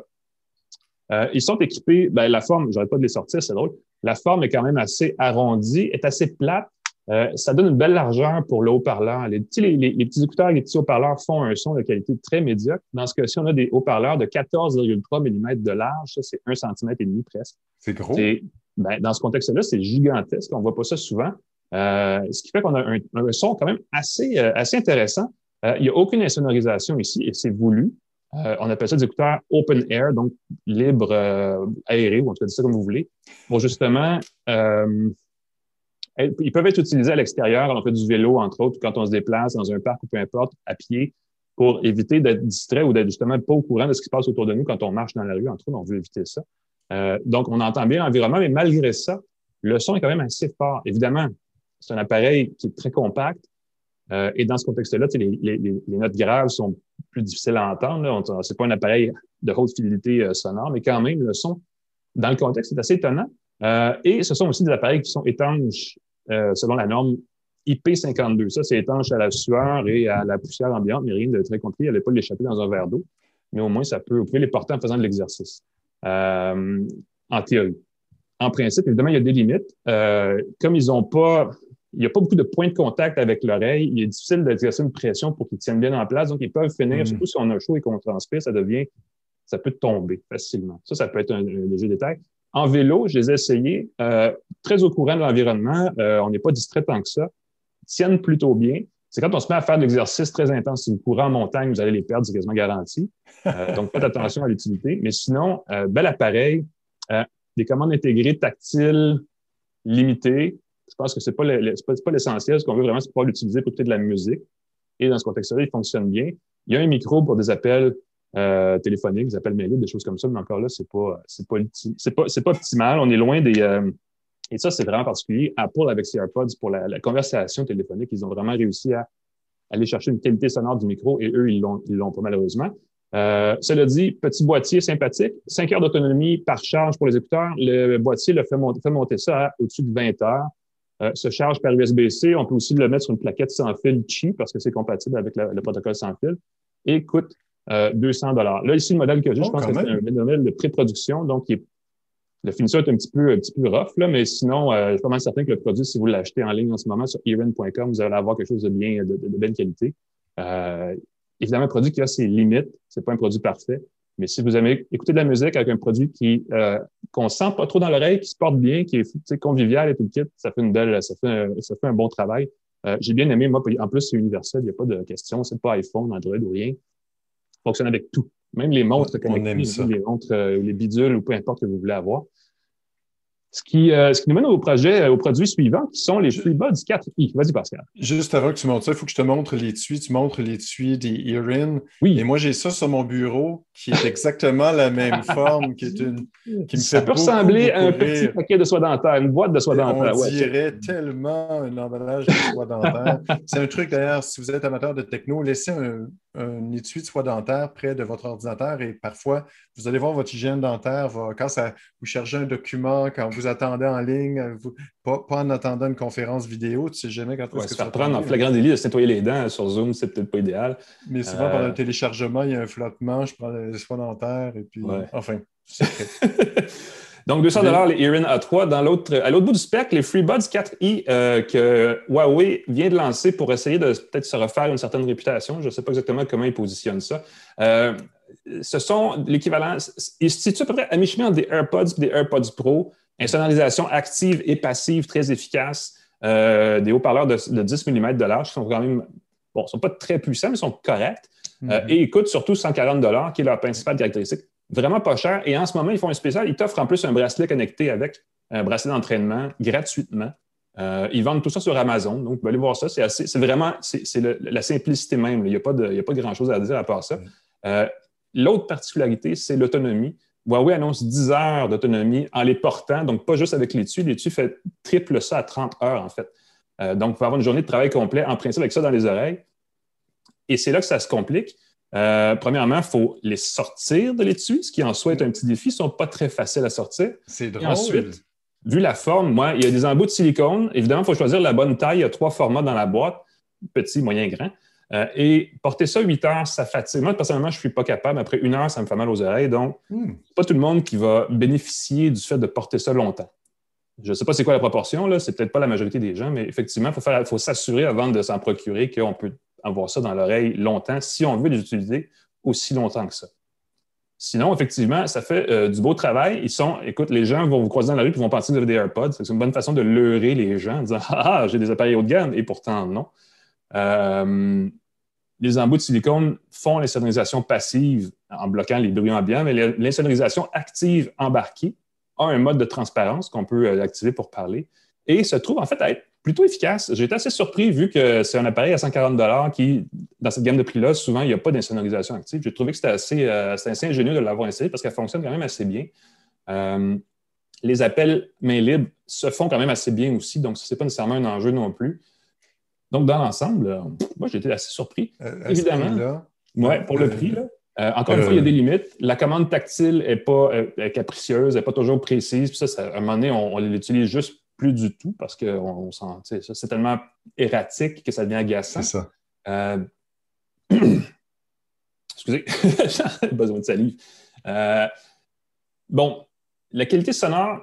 Euh, ils sont équipés, ben, la forme, j'arrête pas de les sortir, c'est drôle. La forme est quand même assez arrondie, est assez plate euh, ça donne une belle largeur pour le haut-parleur. Les, les, petits écouteurs et les petits haut-parleurs font un son de qualité très médiocre. Dans ce cas-ci, on a des haut-parleurs de 14,3 mm de large. Ça, c'est un cm et demi presque. C'est gros. Ben, dans ce contexte-là, c'est gigantesque. On ne voit pas ça souvent. Euh, ce qui fait qu'on a un, son quand même assez, euh, assez intéressant. il n'y a aucune insonorisation ici et c'est voulu. on appelle ça des écouteurs open air, donc libre, aéré, ou en tout cas, ça comme vous voulez, pour justement ils peuvent être utilisés à l'extérieur, on fait du vélo, entre autres, quand on se déplace dans un parc ou peu importe, à pied, pour éviter d'être distrait ou d'être justement pas au courant de ce qui se passe autour de nous quand on marche dans la rue. Entre autres, on veut éviter ça. Euh, donc, on entend bien l'environnement, mais malgré ça, le son est quand même assez fort. Évidemment, c'est un appareil qui est très compact. Euh, et dans ce contexte-là, les, notes graves sont plus difficiles à entendre. C'est pas un appareil de haute fidélité euh, sonore, mais quand même, le son, dans le contexte, est assez étonnant. Et ce sont aussi des appareils qui sont étanches euh, selon la norme IP52. Ça, c'est étanche à la sueur et à la poussière ambiante, mais rien de très compliqué. Elle n'allait pas l'échapper dans un verre d'eau, mais au moins, ça peut, vous pouvez les porter en faisant de l'exercice, euh, en théorie. En principe, évidemment, il y a des limites. comme ils n'ont pas, il n'y a pas beaucoup de points de contact avec l'oreille, il est difficile d'exercer une pression pour qu'ils tiennent bien en place. Donc, ils peuvent finir, mm. surtout si on a chaud et qu'on transpire, ça devient, ça peut tomber facilement. Ça, ça peut être un, un léger détail. En vélo, je les ai essayés, euh, très au courant de l'environnement, euh, on n'est pas distrait tant que ça, tiennent plutôt bien. C'est quand on se met à faire de l'exercice très intense, si vous courez en montagne, vous allez les perdre, c'est quasiment garanti. Euh, donc, faites attention à l'utilité. Mais sinon, bel appareil, des commandes intégrées tactiles limitées. Je pense que c'est pas pas, l'essentiel. Ce qu'on veut vraiment, c'est pouvoir l'utiliser pour écouter de la musique. Et dans ce contexte-là, il fonctionne bien. Il y a un micro pour des appels euh, téléphoniques, des appels mails, des choses comme ça, mais encore là, c'est pas, c'est pas, c'est pas, c'est pas optimal. On est loin des, euh, et ça, c'est vraiment particulier. Apple, avec ses AirPods, pour la, conversation téléphonique, ils ont vraiment réussi à aller chercher une qualité sonore du micro et eux, ils l'ont, ils l'ont pas malheureusement. Euh, cela dit, petit boîtier sympathique, 5 heures d'autonomie par charge pour les écouteurs. Le boîtier le fait, monter, fait monter ça au-dessus de 20 heures. Euh, se charge par USB-C. On peut aussi le mettre sur une plaquette sans fil Qi parce que c'est compatible avec le protocole sans fil et euh, 200 dollars. Là, ici, le modèle que j'ai, je oh, pense que c'est un modèle de pré-production, donc est, la finition est un petit peu, un petit peu rough, là, mais sinon, euh, je suis pas mal certain que le produit, si vous l'achetez en ligne en ce moment sur erin.com, vous allez avoir quelque chose de bien, de, de, de belle qualité. Euh, évidemment, un produit qui a ses limites, c'est pas un produit parfait, mais si vous aimez écouter de la musique avec un produit qui euh, qu'on sent pas trop dans l'oreille, qui se porte bien, qui est convivial et tout le kit, ça fait une belle, ça fait un, ça fait un bon travail. Euh, j'ai bien aimé, moi, en plus, c'est universel, il n'y a pas de question, c'est pas iPhone, Android ou rien. Fonctionne avec tout. Même les montres connectées, les montres, euh, les bidules ou peu importe que vous voulez avoir. Ce qui, euh, ce qui nous mène au projet, euh, au produit suivant, qui sont les FreeBuds 4i. Vas-y, Pascal. Juste avant que tu montres ça, il faut que je te montre l'étui. Tu montres l'étui des Erin. Oui. Et moi, j'ai ça sur mon bureau, qui est exactement la même forme, qui est une. Qui me ça peut ressembler à un petit paquet de soie dentaire, une boîte de soie dentaire. On dirait tellement un emballage de soie dentaire. C'est un truc, d'ailleurs, si vous êtes amateur de techno, laissez un, un étui de soie dentaire près de votre ordinateur et parfois, vous allez voir votre hygiène dentaire va, quand ça, vous cherchez un document, quand vous attendez en ligne, pas, en attendant une conférence vidéo, tu sais jamais quand est-ce que se faire prendre en flagrant délit de se nettoyer les dents sur Zoom, c'est peut-être pas idéal. Mais souvent, pendant le euh, téléchargement, il y a un flottement, je prends les soie dentaire et puis, enfin, c'est Donc, 200 dollars les Erin A3. Dans l'autre, à l'autre bout du spectre, les FreeBuds 4i euh, que Huawei vient de lancer pour essayer de peut-être se refaire une certaine réputation. Je ne sais pas exactement comment ils positionnent ça. Euh, ce sont l'équivalent, ils se situent à peu près à mi-chemin entre des AirPods et des AirPods Pro. Insonorisation active et passive très efficace. Euh, des haut-parleurs de, 10 mm de large qui sont quand même, bon, sont pas très puissants, mais sont corrects. Mm-hmm. et ils coûtent surtout 140 qui est leur principale caractéristique vraiment pas cher. Et en ce moment, ils font un spécial. Ils t'offrent en plus un bracelet connecté avec un bracelet d'entraînement gratuitement. Euh, ils vendent tout ça sur Amazon. Donc, vous allez voir ça. C'est vraiment, c'est, la simplicité même. Il n'y a pas, de, pas grand-chose à dire à part ça. Euh, l'autre particularité, c'est l'autonomie. Huawei annonce 10 heures d'autonomie en les portant, donc pas juste avec l'étui. L'étui fait triple ça à 30 heures, en fait. Euh, donc, vous pouvez avoir une journée de travail complet en principe avec ça dans les oreilles. Et c'est là que ça se complique. Euh, premièrement, il faut les sortir de l'étui, ce qui en soi est un petit défi. Ils ne sont pas très faciles à sortir. C'est drôle. ensuite, vu la forme, moi, il y a des embouts de silicone. Évidemment, il faut choisir la bonne taille. Il y a trois formats dans la boîte petit, moyen, grand. Euh, et porter ça 8 heures, ça fatigue. Moi, personnellement, je ne suis pas capable. Après une heure, ça me fait mal aux oreilles. Donc, hmm. pas tout le monde qui va bénéficier du fait de porter ça longtemps. Je ne sais pas c'est quoi la proportion, là. C'est peut-être pas la majorité des gens, mais effectivement, il faut s'assurer avant de s'en procurer qu'on peut avoir ça dans l'oreille longtemps si on veut les utiliser aussi longtemps que ça. Sinon, effectivement, ça fait euh, du beau travail. Ils sont, écoute, les gens vont vous croiser dans la rue et vont penser que vous avez des AirPods. C'est une bonne façon de leurrer les gens en disant Ah, j'ai des appareils haut de gamme, et pourtant non. Euh, les embouts de silicone font l'insonorisation passive en bloquant les bruits ambiants, mais l'insonorisation active embarquée a un mode de transparence qu'on peut euh, activer pour parler et se trouve en fait à être plutôt efficace. J'ai été assez surpris vu que c'est un appareil à 140 qui, dans cette gamme de prix-là, souvent, il n'y a pas d'insonorisation active. J'ai trouvé que c'était assez, euh, assez, ingénieux de l'avoir essayé parce qu'elle fonctionne quand même assez bien. Euh, les appels main libre se font quand même assez bien aussi, donc ce n'est pas nécessairement un enjeu non plus. Donc, dans l'ensemble, euh, moi, j'ai été assez surpris. Évidemment. Oui, pour le prix. encore une fois, il y a des limites. La commande tactile n'est pas capricieuse, elle n'est pas toujours précise. Puis ça, à un moment donné, on, on l'utilise juste plus du tout parce que on, c'est tellement erratique que ça devient agaçant. C'est ça. Euh, excusez, j'ai besoin de salive. Euh, bon, la qualité sonore,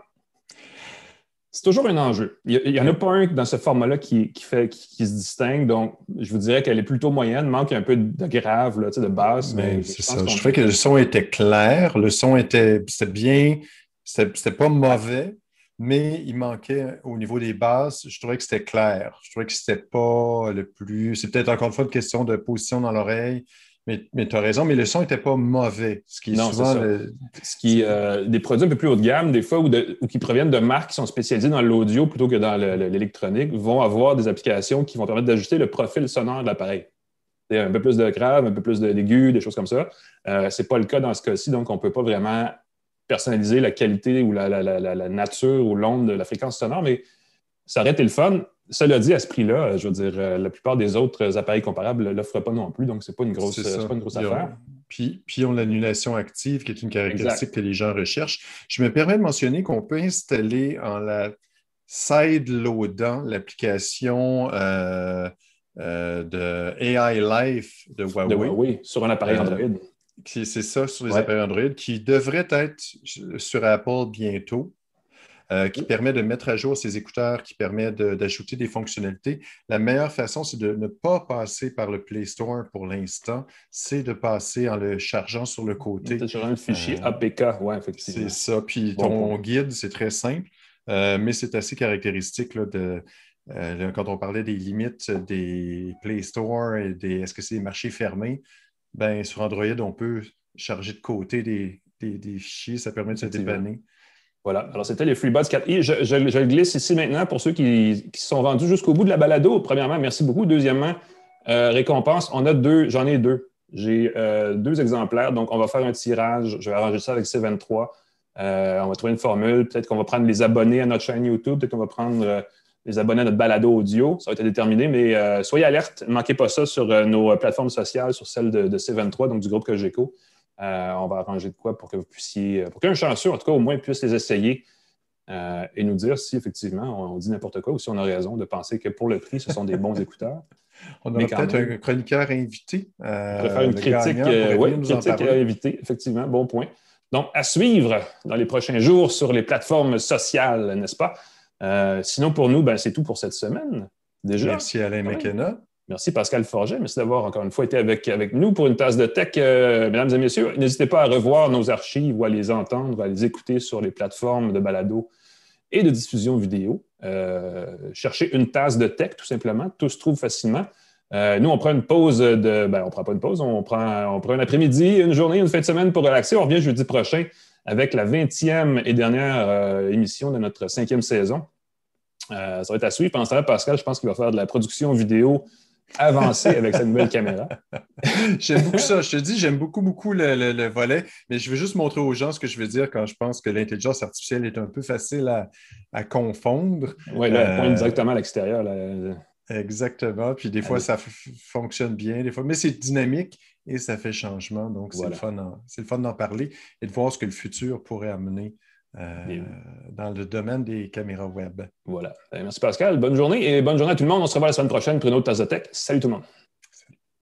c'est toujours un enjeu. Il n'y en a pas un dans ce format-là qui, fait, qui, se distingue. Donc, je vous dirais qu'elle est plutôt moyenne. manque un peu de grave, là, de basse. Mais, c'est ça. Je trouvais que le son était clair. Le son était, c'était bien. C'était pas mauvais mais il manquait au niveau des bases, je trouvais que c'était clair. Je trouvais que c'était pas le plus. C'est peut-être encore une fois une question de position dans l'oreille, mais, tu as raison, mais le son n'était pas mauvais. Ce qui est souvent Ce qui, euh, des produits un peu plus haut de gamme, des fois, ou, qui proviennent de marques qui sont spécialisées dans l'audio plutôt que dans l'électronique, vont avoir des applications qui vont permettre d'ajuster le profil sonore de l'appareil. Un peu plus de grave, un peu plus d'aigu, des choses comme ça. Euh, ce n'est pas le cas dans ce cas-ci, donc on ne peut pas vraiment personnaliser la qualité ou la, nature ou l'onde de la fréquence sonore, mais ça aurait été le fun. Cela dit, à ce prix-là, je veux dire, la plupart des autres appareils comparables ne l'offrent pas non plus, donc ce n'est pas une grosse, pas une grosse affaire. Puis, puis on l'annulation active, qui est une caractéristique que les gens recherchent. Je me permets de mentionner qu'on peut installer en la side loadant l'application euh, euh, de AI Life de Huawei. Sur un appareil euh, Android. C'est ça, sur les appareils Android, qui devrait être sur Apple bientôt. qui permet de mettre à jour ses écouteurs, qui permet d'ajouter des fonctionnalités. La meilleure façon, c'est de ne pas passer par le Play Store pour l'instant, c'est de passer en le chargeant sur le côté. Sur un fichier APK, oui, effectivement. C'est ça. Puis ton guide, c'est très simple. Euh, mais c'est assez caractéristique de, euh, quand on parlait des limites des Play Store et des est-ce que c'est des marchés fermés, ben, sur Android, on peut charger de côté des, fichiers, ça permet de se dépanner. Voilà. Alors, c'était les FreeBuds 4i. Je, le glisse ici maintenant pour ceux qui, sont vendus jusqu'au bout de la balado. Premièrement, merci beaucoup. Deuxièmement, euh, récompense. On a deux, j'en ai deux. J'ai deux exemplaires. Donc, on va faire un tirage. Je vais arranger ça avec C23. Euh, on va trouver une formule. Peut-être qu'on va prendre les abonnés à notre chaîne YouTube. Peut-être qu'on va prendre euh, les abonnés à notre balado audio. Ça va être déterminé, mais euh, soyez alerte. Ne manquez pas ça sur nos plateformes sociales, sur celle de, C23, donc du groupe Cogeco. on va arranger de quoi pour que vous puissiez, pour qu'un chanceux, en tout cas, au moins, puisse les essayer et nous dire si effectivement on, dit n'importe quoi ou si on a raison de penser que pour le prix, ce sont des bons écouteurs. On aura peut-être un chroniqueur invité. Euh, on faire une critique, oui, critique invité, effectivement, bon point. Donc, à suivre dans les prochains jours sur les plateformes sociales, n'est-ce pas? Euh, sinon, pour nous, ben, c'est tout pour cette semaine. Déjà. Merci Alain McKenna. Merci Pascal Forget. Merci d'avoir encore une fois été avec, avec nous pour une tasse de tech. Euh, mesdames et messieurs, n'hésitez pas à revoir nos archives ou à les entendre, à les écouter sur les plateformes de balado et de diffusion vidéo. Euh, cherchez une tasse de tech, tout simplement. Tout se trouve facilement. Euh, nous, on prend une pause de. Ben, on ne prend pas une pause, on prend, on prend un après-midi, une journée, une fin de semaine pour relaxer. On revient jeudi prochain avec la 20e et dernière euh, émission de notre cinquième saison. Euh, ça va être à suivre. Pendant ce temps Pascal, je pense qu'il va faire de la production vidéo avancée avec sa nouvelle caméra. j'aime beaucoup ça. Je te dis, j'aime beaucoup, beaucoup le, volet, mais je veux juste montrer aux gens ce que je veux dire quand je pense que l'intelligence artificielle est un peu facile à, confondre. Oui, là, elle pointe directement à l'extérieur. Exactement. Puis des fois, ça fonctionne bien, des fois, mais c'est dynamique et ça fait changement. Donc, c'est le fun d'en parler et de voir ce que le futur pourrait amener euh, dans le domaine des caméras web. Voilà. Ben, merci Pascal. Bonne journée et bonne journée à tout le monde. On se revoit la semaine prochaine pour une autre tasse de tech. Salut tout le monde.